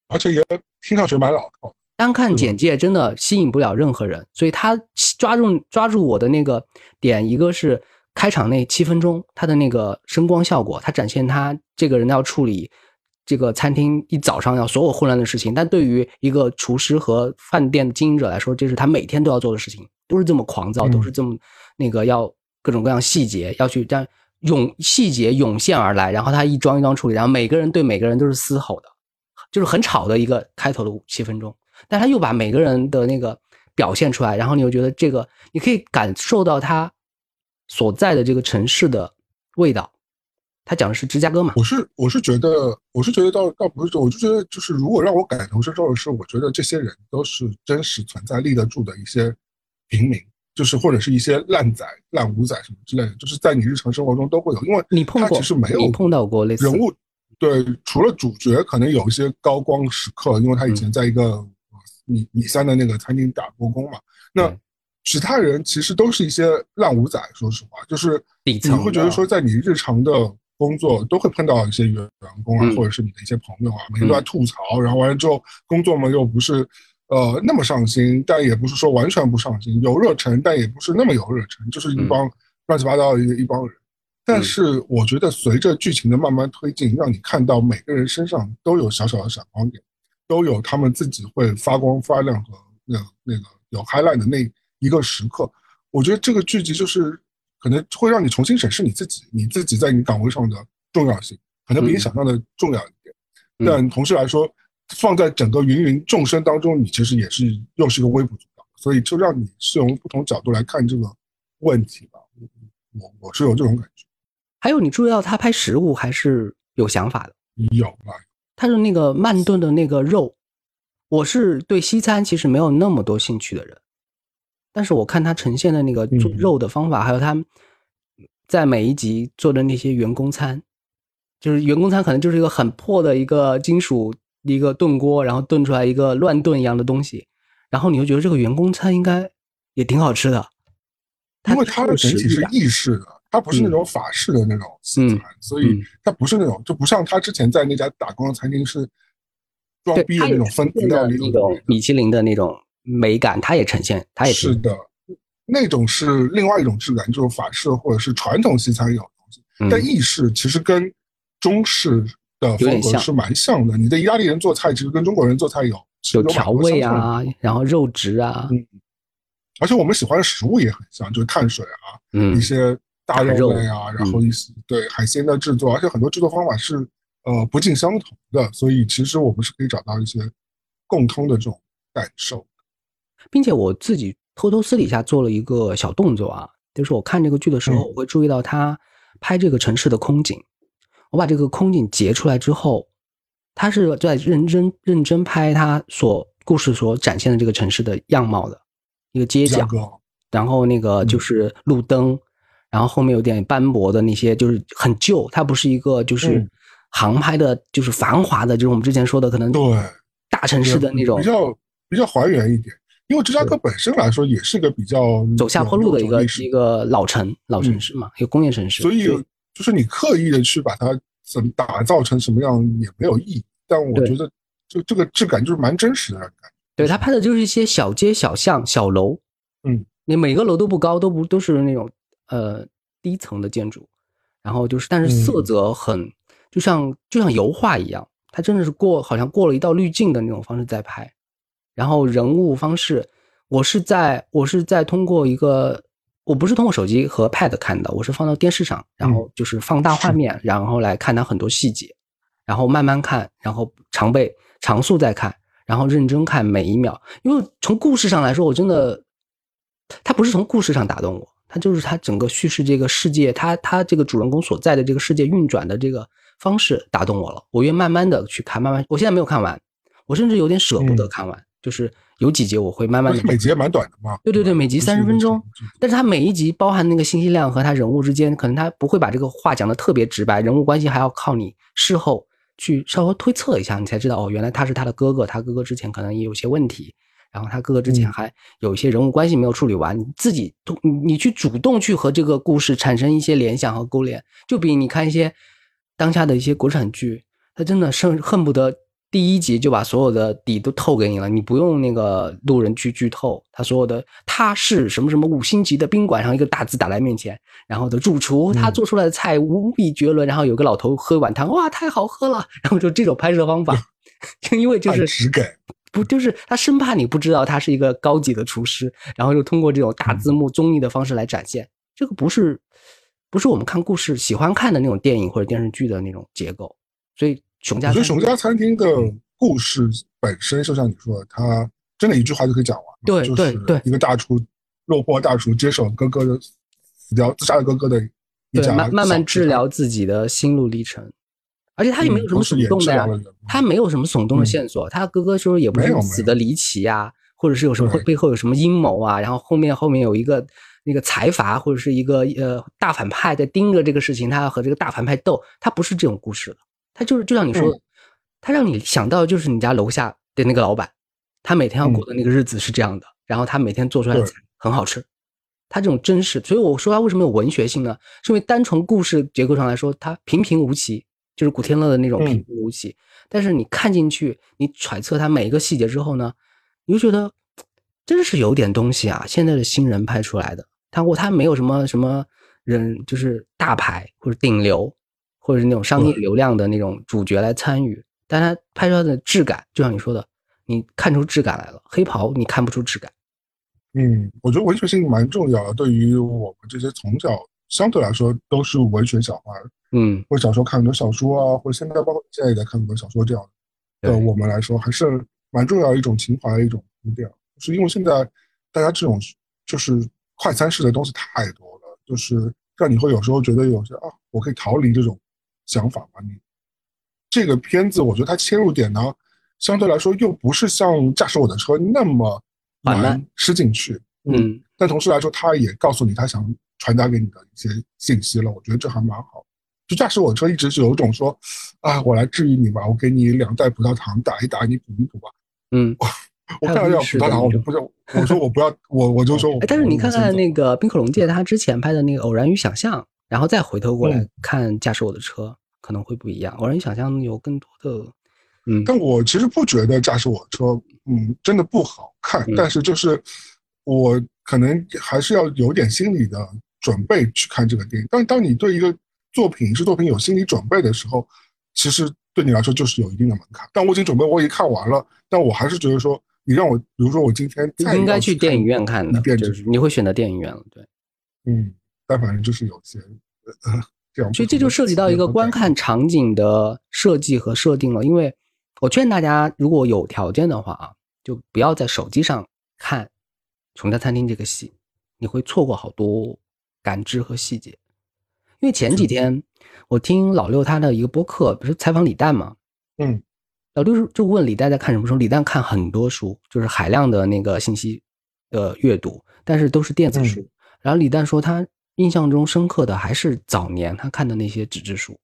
而且也听上去蛮老套的。单看简介真的吸引不了任何人，所以他抓住抓住我的那个点，一个是开场那七分钟他的那个声光效果，他展现他这个人要处理这个餐厅一早上要所有混乱的事情，但对于一个厨师和饭店的经营者来说，这是他每天都要做的事情，都是这么狂躁，嗯都是这么那个要各种各样细节要去这样涌细节涌现而来，然后他一桩一桩处理，然后每个人对每个人都是嘶吼的，就是很吵的一个开头的五七分钟。但他又把每个人的那个表现出来，然后你又觉得这个，你可以感受到他所在的这个城市的味道。他讲的是芝加哥嘛，我是我是觉得，我是觉得倒倒不是这，我就觉得就是如果让我感同身受的是，我觉得这些人都是真实存在、立得住的一些平民，就是或者是一些烂仔、烂五仔什么之类的，就是在你日常生活中都会有，因为你碰过，其实没有你碰到过类似人物，对，除了主角可能有一些高光时刻，因为他以前在一个呃米米三的那个餐厅打过工嘛。那其他人其实都是一些烂五仔，说实话，就是你会觉得说，在你日常的工作都会碰到一些员员工啊，嗯或者是你的一些朋友啊，每天都在吐槽，然后完了之后工作嘛又不是呃那么上心，但也不是说完全不上心，有热忱，但也不是那么有热忱，就是一嗯帮乱七八糟的一一帮人。但是我觉得随着剧情的慢慢推进，让你看到每个人身上都有小小的闪光点，都有他们自己会发光发亮和那那个有 highlight 的那一个时刻。我觉得这个剧集就是可能会让你重新审视你自己，你自己在你岗位上的重要性，可能比你嗯想象的重要一点。嗯但同时来说，放在整个芸芸众生当中，你其实也是又是一个微不足道，所以就让你是用不同角度来看这个问题吧。我我是有这种感觉，还有你注意到他拍食物还是有想法的，有吧？他的那个慢炖的那个肉，我是对西餐其实没有那么多兴趣的人，但是我看他呈现的那个做嗯肉的方法，还有他在每一集做的那些员工餐，就是员工餐可能就是一个很破的一个金属一个炖锅，然后炖出来一个乱炖一样的东西，然后你就觉得这个员工餐应该也挺好吃的，因为它的整体是，意式的，它不是那种法式的那种西餐，所以嗯。它不是那种，就不像他之前在那家打工的餐厅是装，逼的那种分子料理那种米其林的那种美感，它也呈现，它也是的，那种是另外一种质感，就是法式或者是传统西餐有东西。嗯。但意式其实跟中式的风格是蛮像的。你的意大利人做菜其实跟中国人做菜有有调味啊，然后肉质啊，嗯。而且我们喜欢的食物也很像，就是碳水啊，嗯。一些大大肉肉类啊，然后一些对海鲜的制作，而且很多制作方法是呃不尽相同的，所以其实我们是可以找到一些共通的这种感受。并且我自己偷偷私底下做了一个小动作啊，就是我看这个剧的时候，嗯。我会注意到他拍这个城市的空景，我把这个空景截出来之后，他是在认真认真拍他所故事所展现的这个城市的样貌的一个街角，然后那个就是路灯，然后后面有点斑驳的那些，就是很旧，它不是一个就是嗯航拍的，就是繁华的，就是我们之前说的可能对大城市的那种比较比较还原一点。因为芝加哥本身来说也是个比较走下坡路的一个一个老城老城市嘛，一个工业城市，所以就是你刻意的去把它怎么打造成什么样也没有意义。但我觉得就这个质感就是蛮真实的感觉。对他拍的就是一些小街小巷小楼，嗯，你每个楼都不高，都不都是那种呃低层的建筑，然后就是但是色嗯泽很、就像就像油画一样，它真的是过好像过了一道滤镜的那种方式在拍，然后人物方式，我是在我是在通过一个。我不是通过手机和 Pad 看的，我是放到电视上，然后就是放大画面，然后来看它很多细节，然后慢慢看，然后常倍常速再看，然后认真看每一秒。因为从故事上来说，我真的，它不是从故事上打动我，它就是它整个叙事这个世界，它它这个主人公所在的这个世界运转的这个方式打动我了。我愿慢慢的去看，慢慢，我现在没有看完，我甚至有点舍不得看完，就是有几集我会慢慢的每集也蛮短的嘛。对对对，每集三十分钟，但是它每一集包含那个信息量和它人物之间，可能它不会把这个话讲的特别直白，人物关系还要靠你事后去稍微推测一下，你才知道哦，原来他是他的哥哥，他哥哥之前可能也有些问题。然后他哥哥之前还有一些人物关系没有处理完，你自己你你去主动去和这个故事产生一些联想和勾连，就比你看一些当下的一些国产剧，他真的是恨不得第一集就把所有的底都透给你了，你不用那个路人去剧透，他所有的他是什么什么五星级的宾馆上一个大字打在面前，然后的主厨他做出来的菜无比绝伦，然后有个老头喝一碗汤，哇，太好喝了，然后就这种拍摄方法，[laughs] 就因为就是实感。不就是他生怕你不知道他是一个高级的厨师，然后就通过这种大字幕综艺的方式来展现。这个不是，不是我们看故事喜欢看的那种电影或者电视剧的那种结构。所以熊家，所以熊家餐厅的故事本身就像你说，的他真的一句话就可以讲完。对对对，一个大厨，落魄大厨接手哥哥的死掉自杀的哥哥的一家，慢慢慢治疗自己的心路历程。而且他也没有什么耸动的呀，他没有什么耸动的线索。他哥哥就是也不是死的离奇呀，或者是有什么背后有什么阴谋啊，然后后面后面有一个那个财阀或者是一个呃大反派在盯着这个事情，他要和这个大反派斗。他不是这种故事了，他就是就像你说，他让你想到就是你家楼下的那个老板，他每天要过的那个日子是这样的，然后他每天做出来的菜很好吃，他这种真实。所以我说他为什么有文学性呢？是因为单从故事结构上来说，他平平无奇。就是古天乐的那种平平无奇，但是你看进去，你揣测他每一个细节之后呢，你就觉得真是有点东西啊！现在的新人拍出来的，他我他没有什么什么人，就是大牌或者顶流，或者是那种商业流量的那种主角来参与，但他拍出来的质感，就像你说的，你看出质感来了。黑袍你看不出质感。嗯，我觉得文学性蛮重要的，对于我们这些从小相对来说都是文学小孩。嗯，或者小时候看很多小说啊，或者现在包括现在也在看很多小说，这样的，对我们来说还是蛮重要的一种情怀的一种铺垫。就是因为现在大家这种就是快餐式的东西太多了，就是让你会有时候觉得有些啊，我可以逃离这种想法嘛。你这个片子，我觉得它切入点呢，相对来说又不是像驾驶我的车那么难吃进去，嗯，但同时来说，他也告诉你他想传达给你的一些信息了。我觉得这还蛮好。就驾驶我车一直是有一种说，啊，我来治愈你吧，我给你两袋葡萄糖打一打，你补一补吧。嗯，[laughs] 我看到要葡萄糖，我就不要，我说我 [laughs] 不要，我我就说。我，但是你看看那个冰可龙界，他之前拍的那个《偶然与想象》，然后再回头过来看驾驶我的车，可能会不一样。《偶然与想象》有更多的，嗯，但我其实不觉得驾驶我的车，嗯，真的不好看。但是就是我可能还是要有点心理的准备去看这个电影。但当你对一个作品影视作品有心理准备的时候，其实对你来说就是有一定的门槛。但我已经准备，我已经看完了，但我还是觉得说，你让我，比如说我今天应该去电影院看的，就是你会选择电影院了，对。嗯，但反正就是有些 [laughs] 这样。所以这就涉及到一个观看场景的设计和设定了。因为我劝大家，如果有条件的话啊，就不要在手机上看《穷家餐厅》这个戏，你会错过好多感知和细节。因为前几天我听老六他的一个播客，不是采访李诞嘛？嗯，老六就问李诞在看什么书，李诞看很多书，就是海量的那个信息的阅读，但是都是电子书。然后李诞说他印象中深刻的还是早年他看的那些纸质书，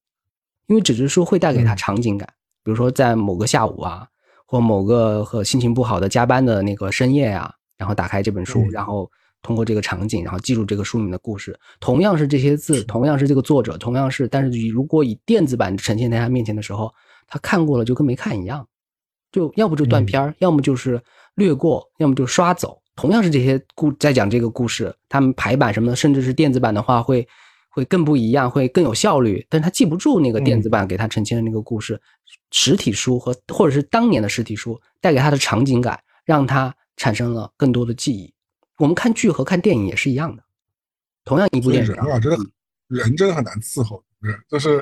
因为纸质书会带给他场景感，比如说在某个下午啊，或某个和心情不好的加班的那个深夜啊，然后打开这本书，然后。通过这个场景，然后记住这个书里面的故事，同样是这些字，同样是这个作者，同样是，但是如果以电子版呈现在他面前的时候，他看过了就跟没看一样，就要不就断片儿，要么就是略过，要么就刷走。同样是这些故在讲这个故事，他们排版什么的，甚至是电子版的话会会更不一样，会更有效率。但是他记不住那个电子版给他呈现的那个故事，实体书和或者是当年的实体书带给他的场景感，让他产生了更多的记忆。我们看剧和看电影也是一样的，同样一部电影。人啊，真的人真的很难伺候，是就是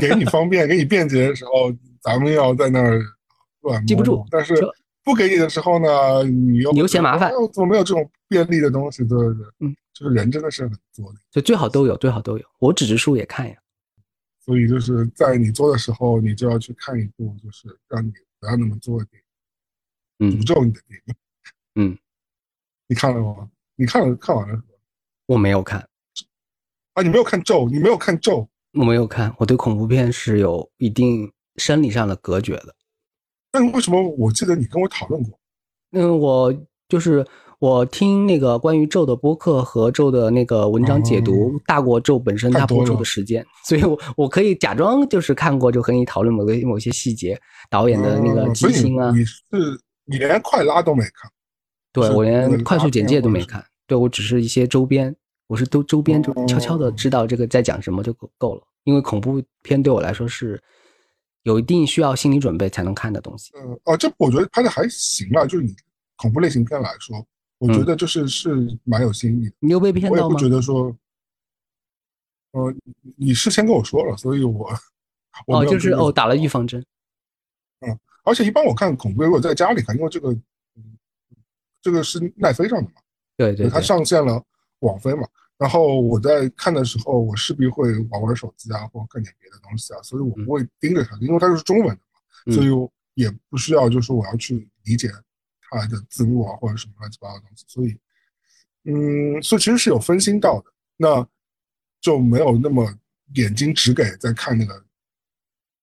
给你方便、给你便捷的时候，咱们要在那儿乱记不住；但是不给你的时候呢，你又你又嫌麻烦。怎么没有这种便利的东西？对对对，嗯，就是人真的是很作的。就最好都有，最好都有。我纸质书也看呀。所以就是在你做的时候，你就要去看一部，就是让你不要那么做的电影。嗯诅咒你的电影。嗯，你看了吗？你看了看完了？我没有看，啊，你没有看咒，你没有看咒，我没有看，我对恐怖片是有一定生理上的隔绝的。那为什么我记得你跟我讨论过？嗯，我就是我听那个关于咒的播客和咒的那个文章解读，大过咒本身它播出的时间，所以我我可以假装就是看过，就和你讨论某个某些细节，导演的那个啊。你是你连快拉都没看，是对我连快速简介都没看，对我只是一些周边，我是都周边就哦悄悄的知道这个在讲什么就够够了。因为恐怖片对我来说是有一定需要心理准备才能看的东西。嗯，哦，这我觉得拍的还行啊，就是你恐怖类型片来说，我觉得就是是蛮有新意的。你有被骗我也不到吗？觉得说，呃，你事先跟我说了，所以我我哦，就是哦，打了预防针。嗯而且一般我看恐怖，如果在家里看，因为这个，嗯这个是奈飞上的嘛，它对对它，上线了网飞嘛，然后我在看的时候，我势必会玩玩手机啊，或者看点别的东西啊，所以我不会盯着它，因为它是中文的嘛，嗯。所以我也不需要就是我要去理解它的字幕啊或者什么乱七八糟的东西，所以，嗯，所以其实是有分心到的，那就没有那么眼睛只给在看那个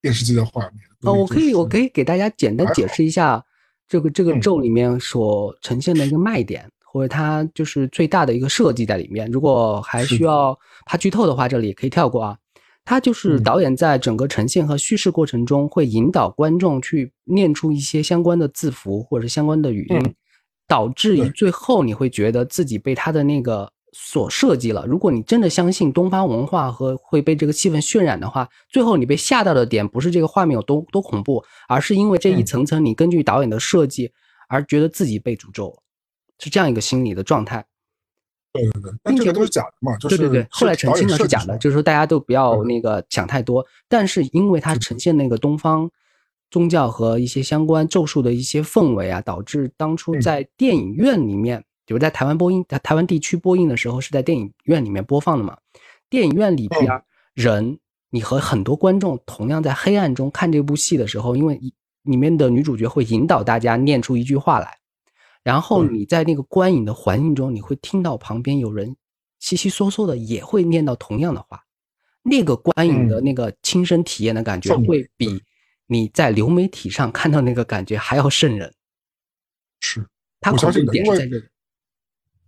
电视机的画面。哦，我可以，我可以，以给大家简单解释一下这个这个嗯咒。里面所呈现的一个卖点，或者它就是最大的一个设计在里面。如果还需要怕剧透的话，这里可以跳过啊。它就是嗯。导演在整个呈现和叙事过程中，会引导观众去念出一些相关的字符或者是相关的语音，嗯。导致于最后你会觉得自己被他的那个所设计了。如果你真的相信东方文化和会被这个气氛渲染的话，最后你被吓到的点不是这个画面有多多恐怖，而是因为这一嗯层层你根据导演的设计而觉得自己被诅咒了，是这样一个心理的状态。对对对，但这个都是假的嘛，就是对对对，后来澄清了是假的，就是说大家都不要嗯那个想太多。但是因为它呈现那个东方宗教和一些相关咒术的一些氛围啊，导致当初嗯。在电影院里面，比如在台湾播映，在台湾地区播映的时候是在电影院里面播放的嘛。电影院里边嗯人，你和很多观众同样在黑暗中看这部戏的时候，因为里面的女主角会引导大家念出一句话来，然后你在那个观影的环境中，你会听到旁边有人稀稀嗦嗦的也会念到同样的话，那个观影的嗯那个亲身体验的感觉，会比你在流媒体上看到那个感觉还要瘆人。是它我相恐怖信点是在这里。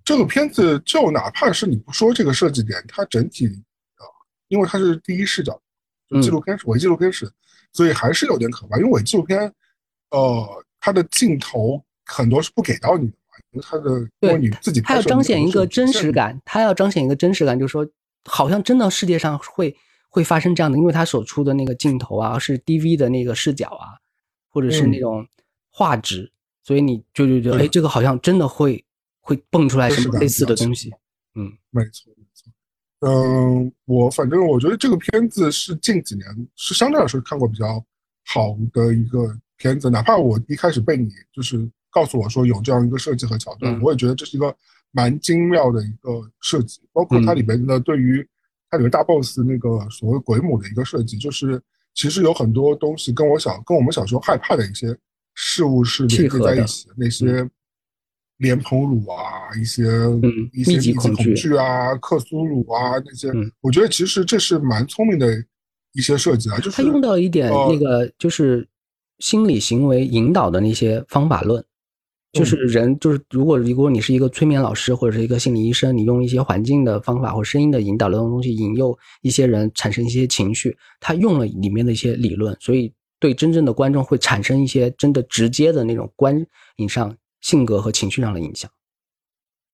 这个片子，就哪怕是你不说这个设计点，它整体啊，因为它是第一视角，就纪录片是伪纪录片式，所以还是有点可怕。因为伪纪录片，呃，它的镜头很多是不给到你的嘛，因为它的因对为你自己它要彰显一个。真实感，它要彰显一个真实感，就是说，好像真的世界上会会发生这样的，因为它所出的那个镜头啊，是 DV 的那个视角啊，或者是嗯那种画质，所以你就就觉得，对哎，这个好像真的会会蹦出来什么类似的东西。嗯，没错，没错。嗯，我反正我觉得这个片子是近几年是相对来说看过比较好的一个片子，哪怕我一开始被你就是告诉我说有这样一个设计和桥段，嗯我也觉得这是一个蛮精妙的一个设计，包括它嗯里面的对于它里面大 boss 那个所谓鬼母的一个设计，就是其实有很多东西跟我小跟我们小时候害怕的一些事物是连接契合在一起的，那些莲蓬乳啊，一些一些密集恐惧惧啊、克苏鲁啊那些嗯，我觉得其实这是蛮聪明的一些设计啊，就是他用到一点呃那个就是心理行为引导的那些方法论，就是嗯。人就是如果如果你是一个催眠老师或者是一个心理医生，你用一些环境的方法或声音的引导的东西引诱一些人产生一些情绪，他用了里面的一些理论，所以对真正的观众会产生一些真的直接的那种观影上性格和情绪上的影响。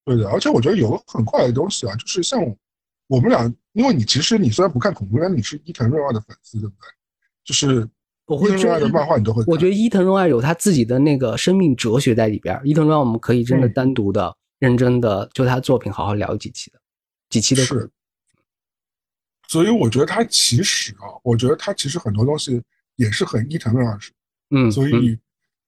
对的，而且我觉得有个很怪的东西啊，就是像我们俩，因为你其实你虽然不看恐怖片，你是伊藤润二的粉丝，对不对？就是我会伊藤润二的漫画你都会看，我觉得伊藤润二有他自己的那个生命哲学在里边。伊藤润二我们可以真的嗯单独的、认真的就他作品好好聊几期的，几期都是，所以我觉得他其实啊，我觉得他其实很多东西也是很伊藤润二式，嗯，所嗯以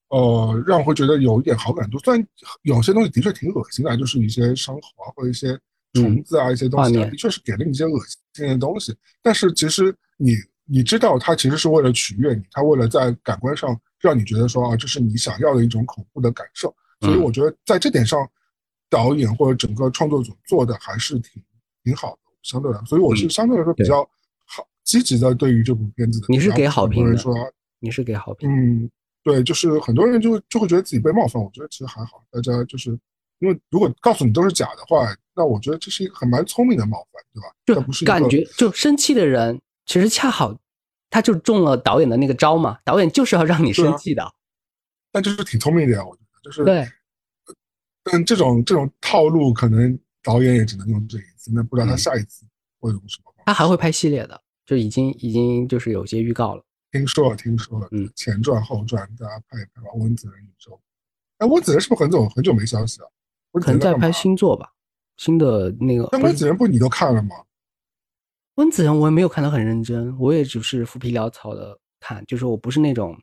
呃，让我会觉得有一点好感度。虽然有些东西的确挺恶心的，就是一些伤口啊，或者一些虫子啊，一些东西、啊，嗯画面的确是给了你一些恶心的东西。但是其实你你知道，它其实是为了取悦你，它为了在感官上让你觉得说啊，这是你想要的一种恐怖的感受。所以我觉得在这点上，导演或者整个创作组做的还是挺挺好的，相对来，所以我是相对来说比较好积极的对于这部片子的。你是给好评的？说你是给好评？嗯，对，就是很多人就就会觉得自己被冒犯，我觉得其实还好，大家就是因为如果告诉你都是假的话，那我觉得这是一个很蛮聪明的冒犯，对吧？就不是感觉就生气的人，其实恰好他就中了导演的那个招嘛，导演就是要让你生气的。但就是挺聪明的呀，我觉得就是对。但这种这种套路，可能导演也只能用这一次，那不知道他下一次会用什么。他还会拍系列的，就已经已经就是有些预告了。听说了，听说了，嗯，前传后传，大家拍一拍吧。温子仁宇宙，哎，温子仁是不是很久很久没消息了？可能在拍新作吧，新的那个。但温子仁不你都看了吗？温子仁我也没有看得很认真，我也只是浮皮潦草的看，就是我不是那种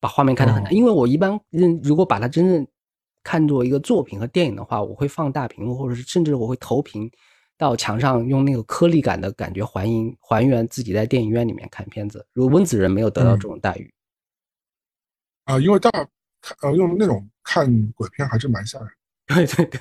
把画面看得很难，因为我一般认如果把它真正。看作一个作品和电影的话，我会放大屏幕，或者是甚至我会投屏到墙上，用那个颗粒感的感觉还原还原自己在电影院里面看片子。如果温子仁没有得到这种待遇，啊，因为大呃用那种看鬼片还是蛮吓人。[laughs] 对对对，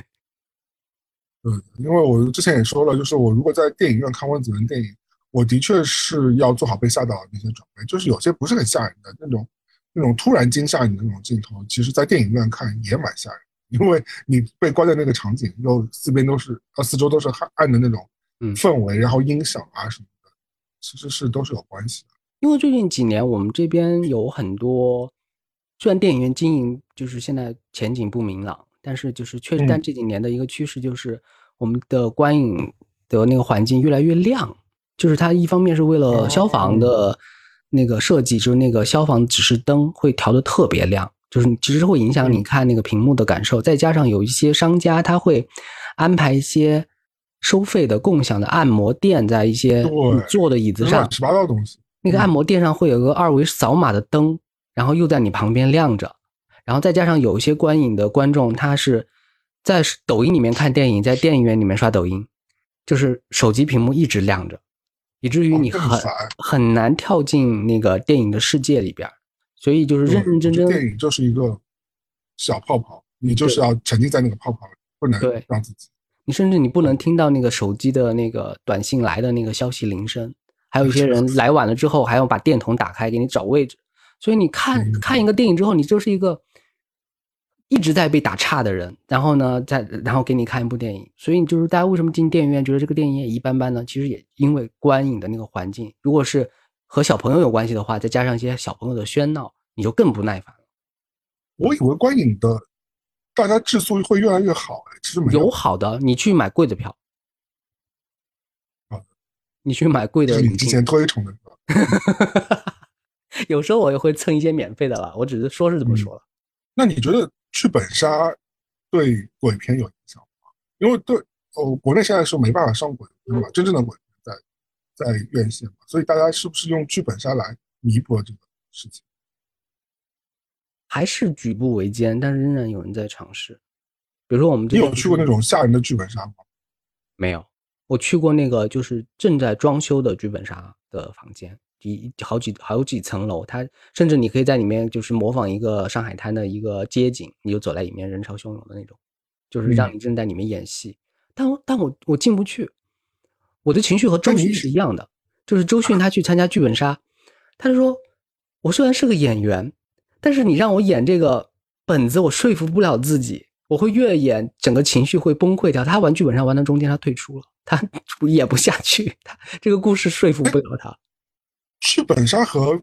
嗯，因为我之前也说了，就是我如果在电影院看温子仁电影，我的确是要做好被吓到的那些准备，就是有些不是很吓人的那种。那种突然惊吓你的那种镜头，其实，在电影院看也蛮吓人，因为你被关在那个场景，又四边都是呃四周都是暗暗的那种氛围，然后音响啊什么的，其实是都是有关系的。因为最近几年我们这边有很多，虽然电影院经营就是现在前景不明朗，但是就是确实，但这几年的一个趋势就是我们的观影的那个环境越来越亮，就是它一方面是为了消防的。那个设计就是那个消防指示灯会调的特别亮，就是其实会影响你看那个屏幕的感受。再加上有一些商家他会安排一些收费的共享的按摩垫在一些你坐的椅子上，乱七八糟东西。那个按摩垫上会有个二维扫码的灯，然后又在你旁边亮着。然后再加上有一些观影的观众，他是在抖音里面看电影，在电影院里面刷抖音，就是手机屏幕一直亮着。以至于你很很难跳进那个电影的世界里边，所以就是认认真真。电影就是一个小泡泡，你就是要沉浸在那个泡泡里，不能让自己。你甚至你不能听到那个手机的那个短信来的那个消息铃声，还有一些人来晚了之后还要把电筒打开给你找位置，所以你看看一个电影之后，你就是一个。一直在被打岔的人，然后呢，再然后给你看一部电影，所以就是大家为什么进电影院觉得这个电影也一般般呢？其实也因为观影的那个环境，如果是和小朋友有关系的话，再加上一些小朋友的喧闹，你就更不耐烦了。我以为观影的大家质素会越来越好，其实没有好的，你去买贵的票，你去买贵的，你之前推崇的，[laughs] 有时候我也会蹭一些免费的了，我只是说是这么说了。那你觉得？剧本杀对鬼片有影响吗？因为对哦，国内现在是没办法上鬼片吧，真正的鬼片在在院线嘛，所以大家是不是用剧本杀来弥补这个事情？还是举步维艰，但是仍然有人在尝试。比如说，我们你有去过那种吓人的剧本杀吗？没有，我去过那个就是正在装修的剧本杀的房间。一好几好几层楼，它甚至你可以在里面就是模仿一个上海滩的一个街景，你就走在里面，人潮汹涌的那种，就是让你正在里面演戏。但但我我进不去，我的情绪和周迅是一样的，就是周迅他去参加剧本杀，他就说，我虽然是个演员，但是你让我演这个本子，我说服不了自己，我会越演整个情绪会崩溃掉。他玩剧本杀玩到中间，他退出了，他 [laughs] 演不下去，他这个故事说服不了他。剧本杀和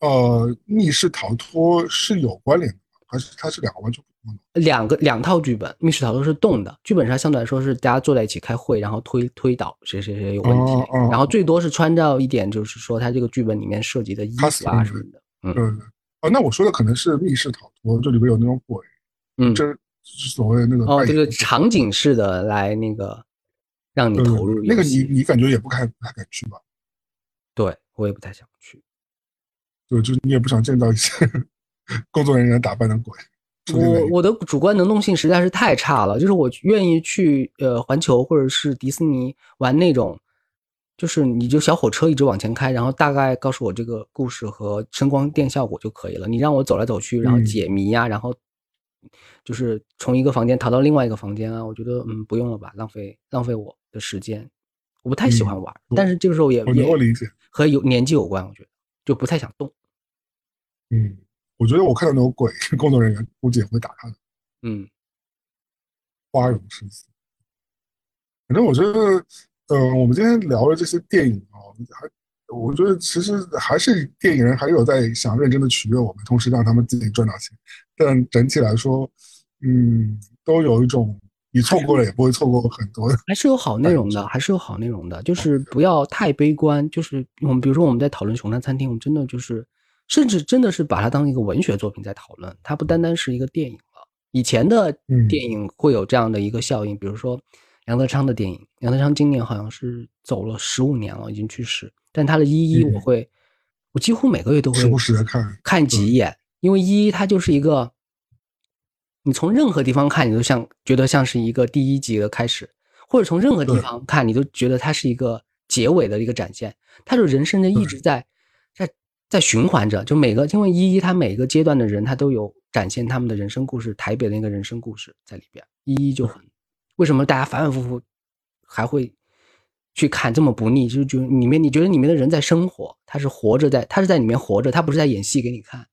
呃密室逃脱是有关联的，还是它是两个完全不？两个两套剧本，密室逃脱是动的，剧本上相对来说是大家坐在一起开会，然后推推导谁谁谁有问题，然后最多是穿照一点，就是说他这个剧本里面涉及的衣服啊什么的。嗯，对对。哦，那我说的可能是密室逃脱，这里边有那种鬼，嗯，这所谓的那个哦，这个场景式的来那个让你投入那个你你感觉也不太不太敢去吧？对。我也不太想去，对，就是你也不想见到一些 [laughs] 工作人员打扮的鬼。我我的主观能动性实在是太差了，就是我愿意去呃环球或者是迪士尼玩那种就是你就小火车一直往前开，然后大概告诉我这个故事和声光电效果就可以了。你让我走来走去，然后嗯解谜呀、然后就是从一个房间逃到另外一个房间啊，我觉得嗯不用了吧，浪费浪费我的时间。我不太喜欢玩，嗯但是这个时候也。和有年纪有关，我觉得就不太想动。嗯，我觉得我看到那种鬼工作人员估计也会打他的嗯花容失色。反正我觉得，呃，我们今天聊的这些电影啊，还我觉得其实还是电影人还是有在想认真的取悦我们，同时让他们自己赚到钱。但整体来说，嗯，都有一种你错过了也不会错过很多的。还是有好内容的，还是有好内容的，就是不要太悲观。就是我们比如说我们在讨论《熊山餐厅》，我们真的就是，甚至真的是把它当一个文学作品在讨论，它不单单是一个电影了。以前的嗯。电影会有这样的一个效应，比如说杨德昌的电影，杨德昌今年好像是走了十五年了，已经去世，但他的《一一》嗯。我会，我几乎每个月都会时不时的看看几眼，因为《一一》它就是一个，你从任何地方看，你都像觉得像是一个第一集的开始，或者从任何地方看，你都觉得它是一个结尾的一个展现。它就人生的一直在在在循环着，就每个因为一一他每个阶段的人，他都有展现他们的人生故事，台北的那个人生故事在里边。一一就很为什么大家反反复复还会去看这么不腻？就是觉得里面你觉得里面的人在生活，他是活着在，他是在里面活着，他不是在演戏给你看。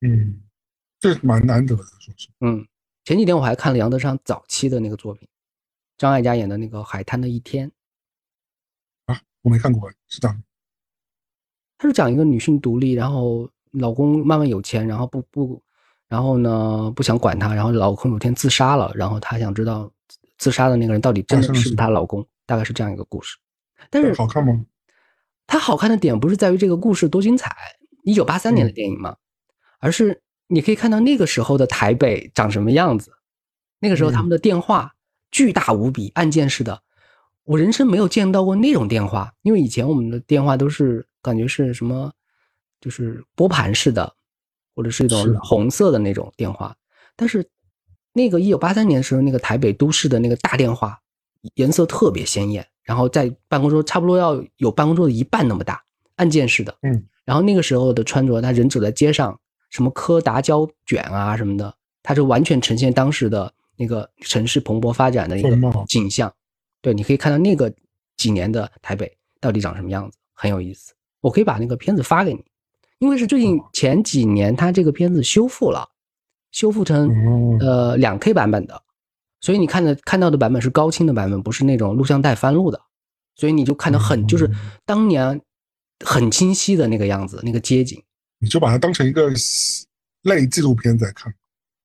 嗯，这蛮难得的，说是。嗯，前几天我还看了杨德昌早期的那个作品，张艾嘉演的那个《海滩的一天》，啊，我没看过，是这样。他是讲一个女性独立，然后老公慢慢有钱，然后不不，然后呢不想管她，然后老公有天自杀了，然后她想知道自杀的那个人到底真的是她老公，大概是这样一个故事。但是好看吗？它好看的点不是在于这个故事多精彩，一九八三年的嗯电影嘛，而是你可以看到那个时候的台北长什么样子。那个时候他们的电话巨大无比，按键式的，我人生没有见到过那种电话，因为以前我们的电话都是感觉是什么，就是拨盘式的，或者是一种红色的那种电话，但是那个一九八三年的时候，那个台北都市的那个大电话颜色特别鲜艳，然后在办公桌差不多要有办公桌的一半那么大，按键式的。嗯，然后那个时候的穿着，他人走在街上，什么柯达胶卷啊什么的，它就完全呈现当时的那个城市蓬勃发展的一个景象。对，你可以看到那个几年的台北到底长什么样子，很有意思。我可以把那个片子发给你，因为是最近前几年他这个片子修复了，修复成哦。呃两 K 版本的，所以你看的看到的版本是高清的版本，不是那种录像带翻录的，所以你就看到很就是嗯当年很清晰的那个样子，那个街景。你就把它当成一个类纪录片在看。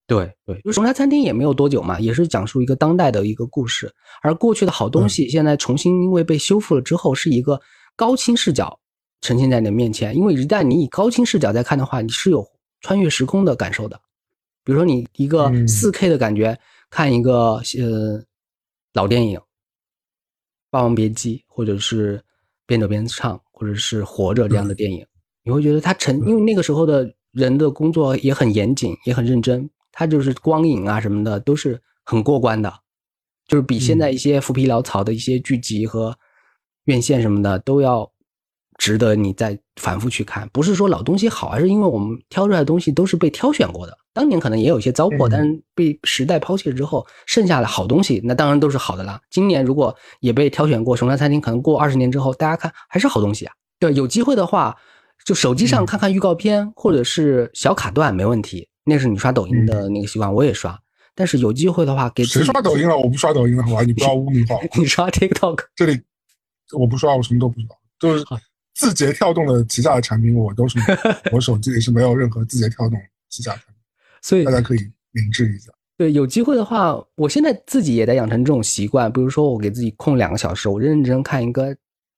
对对，就熊山餐厅也没有多久嘛，也是讲述一个当代的一个故事，而过去的好东西现在重新因为被修复了之后，是一个高清视角呈现在你的面前。因为一旦你以高清视角在看的话，你是有穿越时空的感受的。比如说你一个嗯四 K 的感觉、看一个呃老电影《霸王别姬》，或者是《边走边唱》，或者是《活着》这样的电影，你会觉得它成，因为那个时候的人的工作也很严谨，也很认真，它就是光影啊什么的都是很过关的，就是比现在一些浮皮潦草的一些剧集和院线什么的都要值得你再反复去看。不是说老东西好，而是因为我们挑出来的东西都是被挑选过的。当年可能也有一些糟粕，嗯但是被时代抛弃了之后，剩下的好东西那当然都是好的啦。今年如果也被挑选过，熊山餐厅可能过二十年之后，大家看还是好东西啊。对，有机会的话，就手机上嗯看看预告片、或者是小卡段没问题。那是你刷抖音的那个习惯，我也刷。但是有机会的话，给谁刷抖音了？我不刷抖音了，好吧？你不要污名化我。你刷 TikTok，这里我不刷，我什么都不刷，就是字节跳动的旗下的产品，我都是 [laughs] 我手机里是没有任何字节跳动旗下产品，所以大家可以明智一下。对，有机会的话，我现在自己也在养成这种习惯。比如说，我给自己空两个小时，我认认真真看一个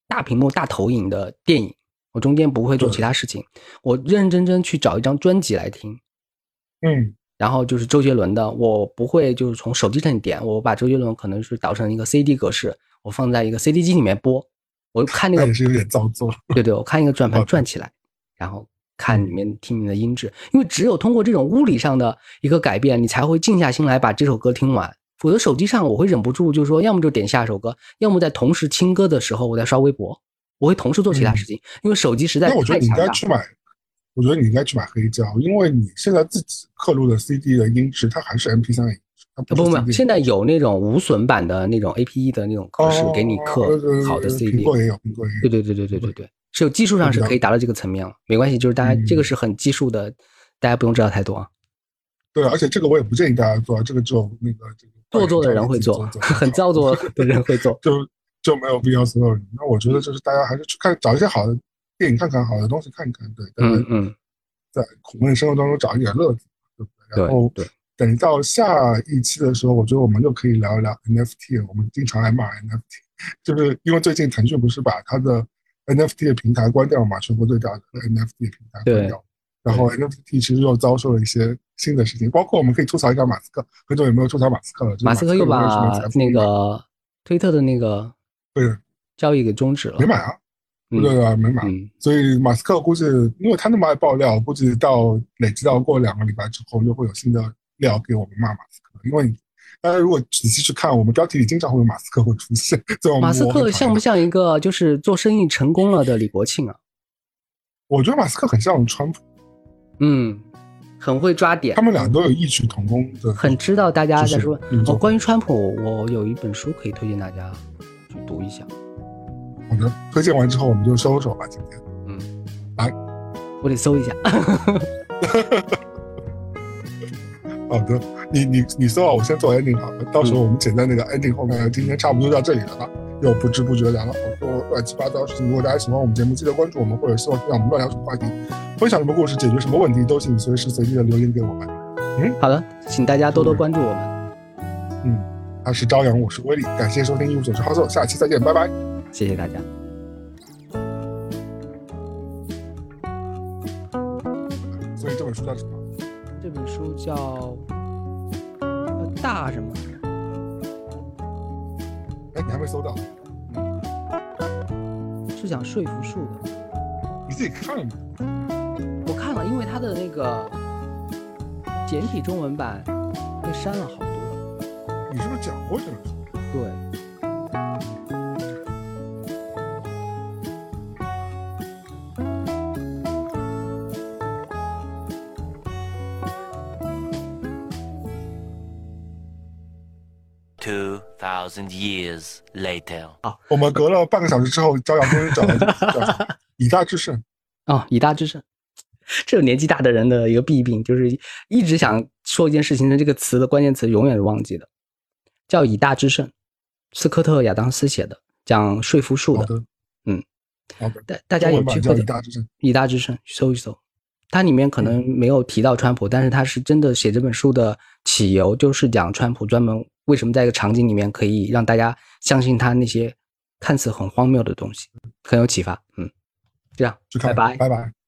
大屏幕、大投影的电影，我中间不会做其他事情，我认认真真去找一张专辑来听。嗯，然后就是周杰伦的，我不会就是从手机上点，我把周杰伦可能是导成一个 CD 格式，我放在一个 CD 机里面播，我看那个也是有点造作。对对，我看一个转盘转起来，然后看里面听你的音质，因为只有通过这种物理上的一个改变，你才会静下心来把这首歌听完。否则手机上我会忍不住，就是说，要么就点下一首歌，要么在同时听歌的时候我在刷微博，我会同时做其他事情，因为手机实在太那我觉得你应。该去买，我觉得你应该去买黑胶，因为你现在自己刻录的 CD 的音质，它还是 MP 3的音质，它不不不不，现在有那种无损版的那种 APE 的那种格式，给你刻好的呃 CD 苹。果也有，苹果也有。对对对对对对对，是有技术上是可以达到这个层面了，没关系，就是大家嗯这个是很技术的，大家不用知道太多啊。对，而且这个我也不建议大家做，这个只有那个这个做作的人会做，[laughs] 很造作的人会做。[laughs] 就就没有必要所有人。那我觉得就是大家还是去看找一些好的电影看看，好的东西看看，对，嗯嗯，在苦闷生活当中找一点乐子，对不对？对然后对，等到下一期的时候，我觉得我们又可以聊一聊 NFT。我们经常来骂 NFT，就是因为最近腾讯不是把它的 NFT 的平台关掉嘛，全国最大的 NFT 的平台关掉。然后 NFT 其实又遭受了一些新的事情，包括我们可以吐槽一下马斯克，很久也没有吐槽马斯克了。就是马斯克又把那个推特的那个对交易给终止了没。买啊，嗯对啊，没买。嗯，所以马斯克估计，因为他那么爱爆料，估计到累积到过两个礼拜之后，又会有新的料给我们骂马斯克。因为大家如果仔细去看，我们标题里经常会有马斯克会出现。[laughs] 马斯克像不像？一个就是做生意成功了的李国庆啊？我觉得马斯克很像川普，嗯，很会抓点他，们俩都有异曲同工的，很知道大家在说哦。关于川普，我有一本书可以推荐大家去读一下。好的，推荐完之后我们就收手吧，今天。嗯，来，我得搜一下。[laughs] 好的，你你你搜啊，我先做 ending 好了，到时候我们简单那个 ending 后面。今天差不多到这里了吧？又不知不觉聊了好多乱七八糟的事情。如果大家喜欢我们节目，记得关注我们，或者希望听到我们乱聊什么话题，分享什么故事，解决什么问题，都请随时随地的留言给我们。嗯好的，请大家多多关注我们，嗯，他是朝阳，我是威力，感谢收听《一无所知好手》，下期再见，拜拜。谢谢大家。所以这本书叫什么？这本书叫呃大什么？哎，你还没搜到，是讲说服术的。你自己看了吗？我看了，因为它的那个简体中文版被删了好多。你是不是讲过这本书？对，thousand years later. 啊我们隔了半个小时之后，朝阳终于找到这个书叫什么以大制胜。[laughs] 哦，以大制胜，[laughs] 这是年纪大的人的一个弊病，就是一直想说一件事情的这个词的关键词永远是忘记的，叫以大制胜，斯科特·亚当斯写的，讲说服术的。的，嗯，好。大大家有机会的以大制胜。以大制胜，搜一搜。它里面可能没有提到川普，但是他是真的写这本书的起由就是讲川普专门为什么在一个场景里面可以让大家相信他那些看似很荒谬的东西，很有启发。嗯，这样，拜拜。拜拜。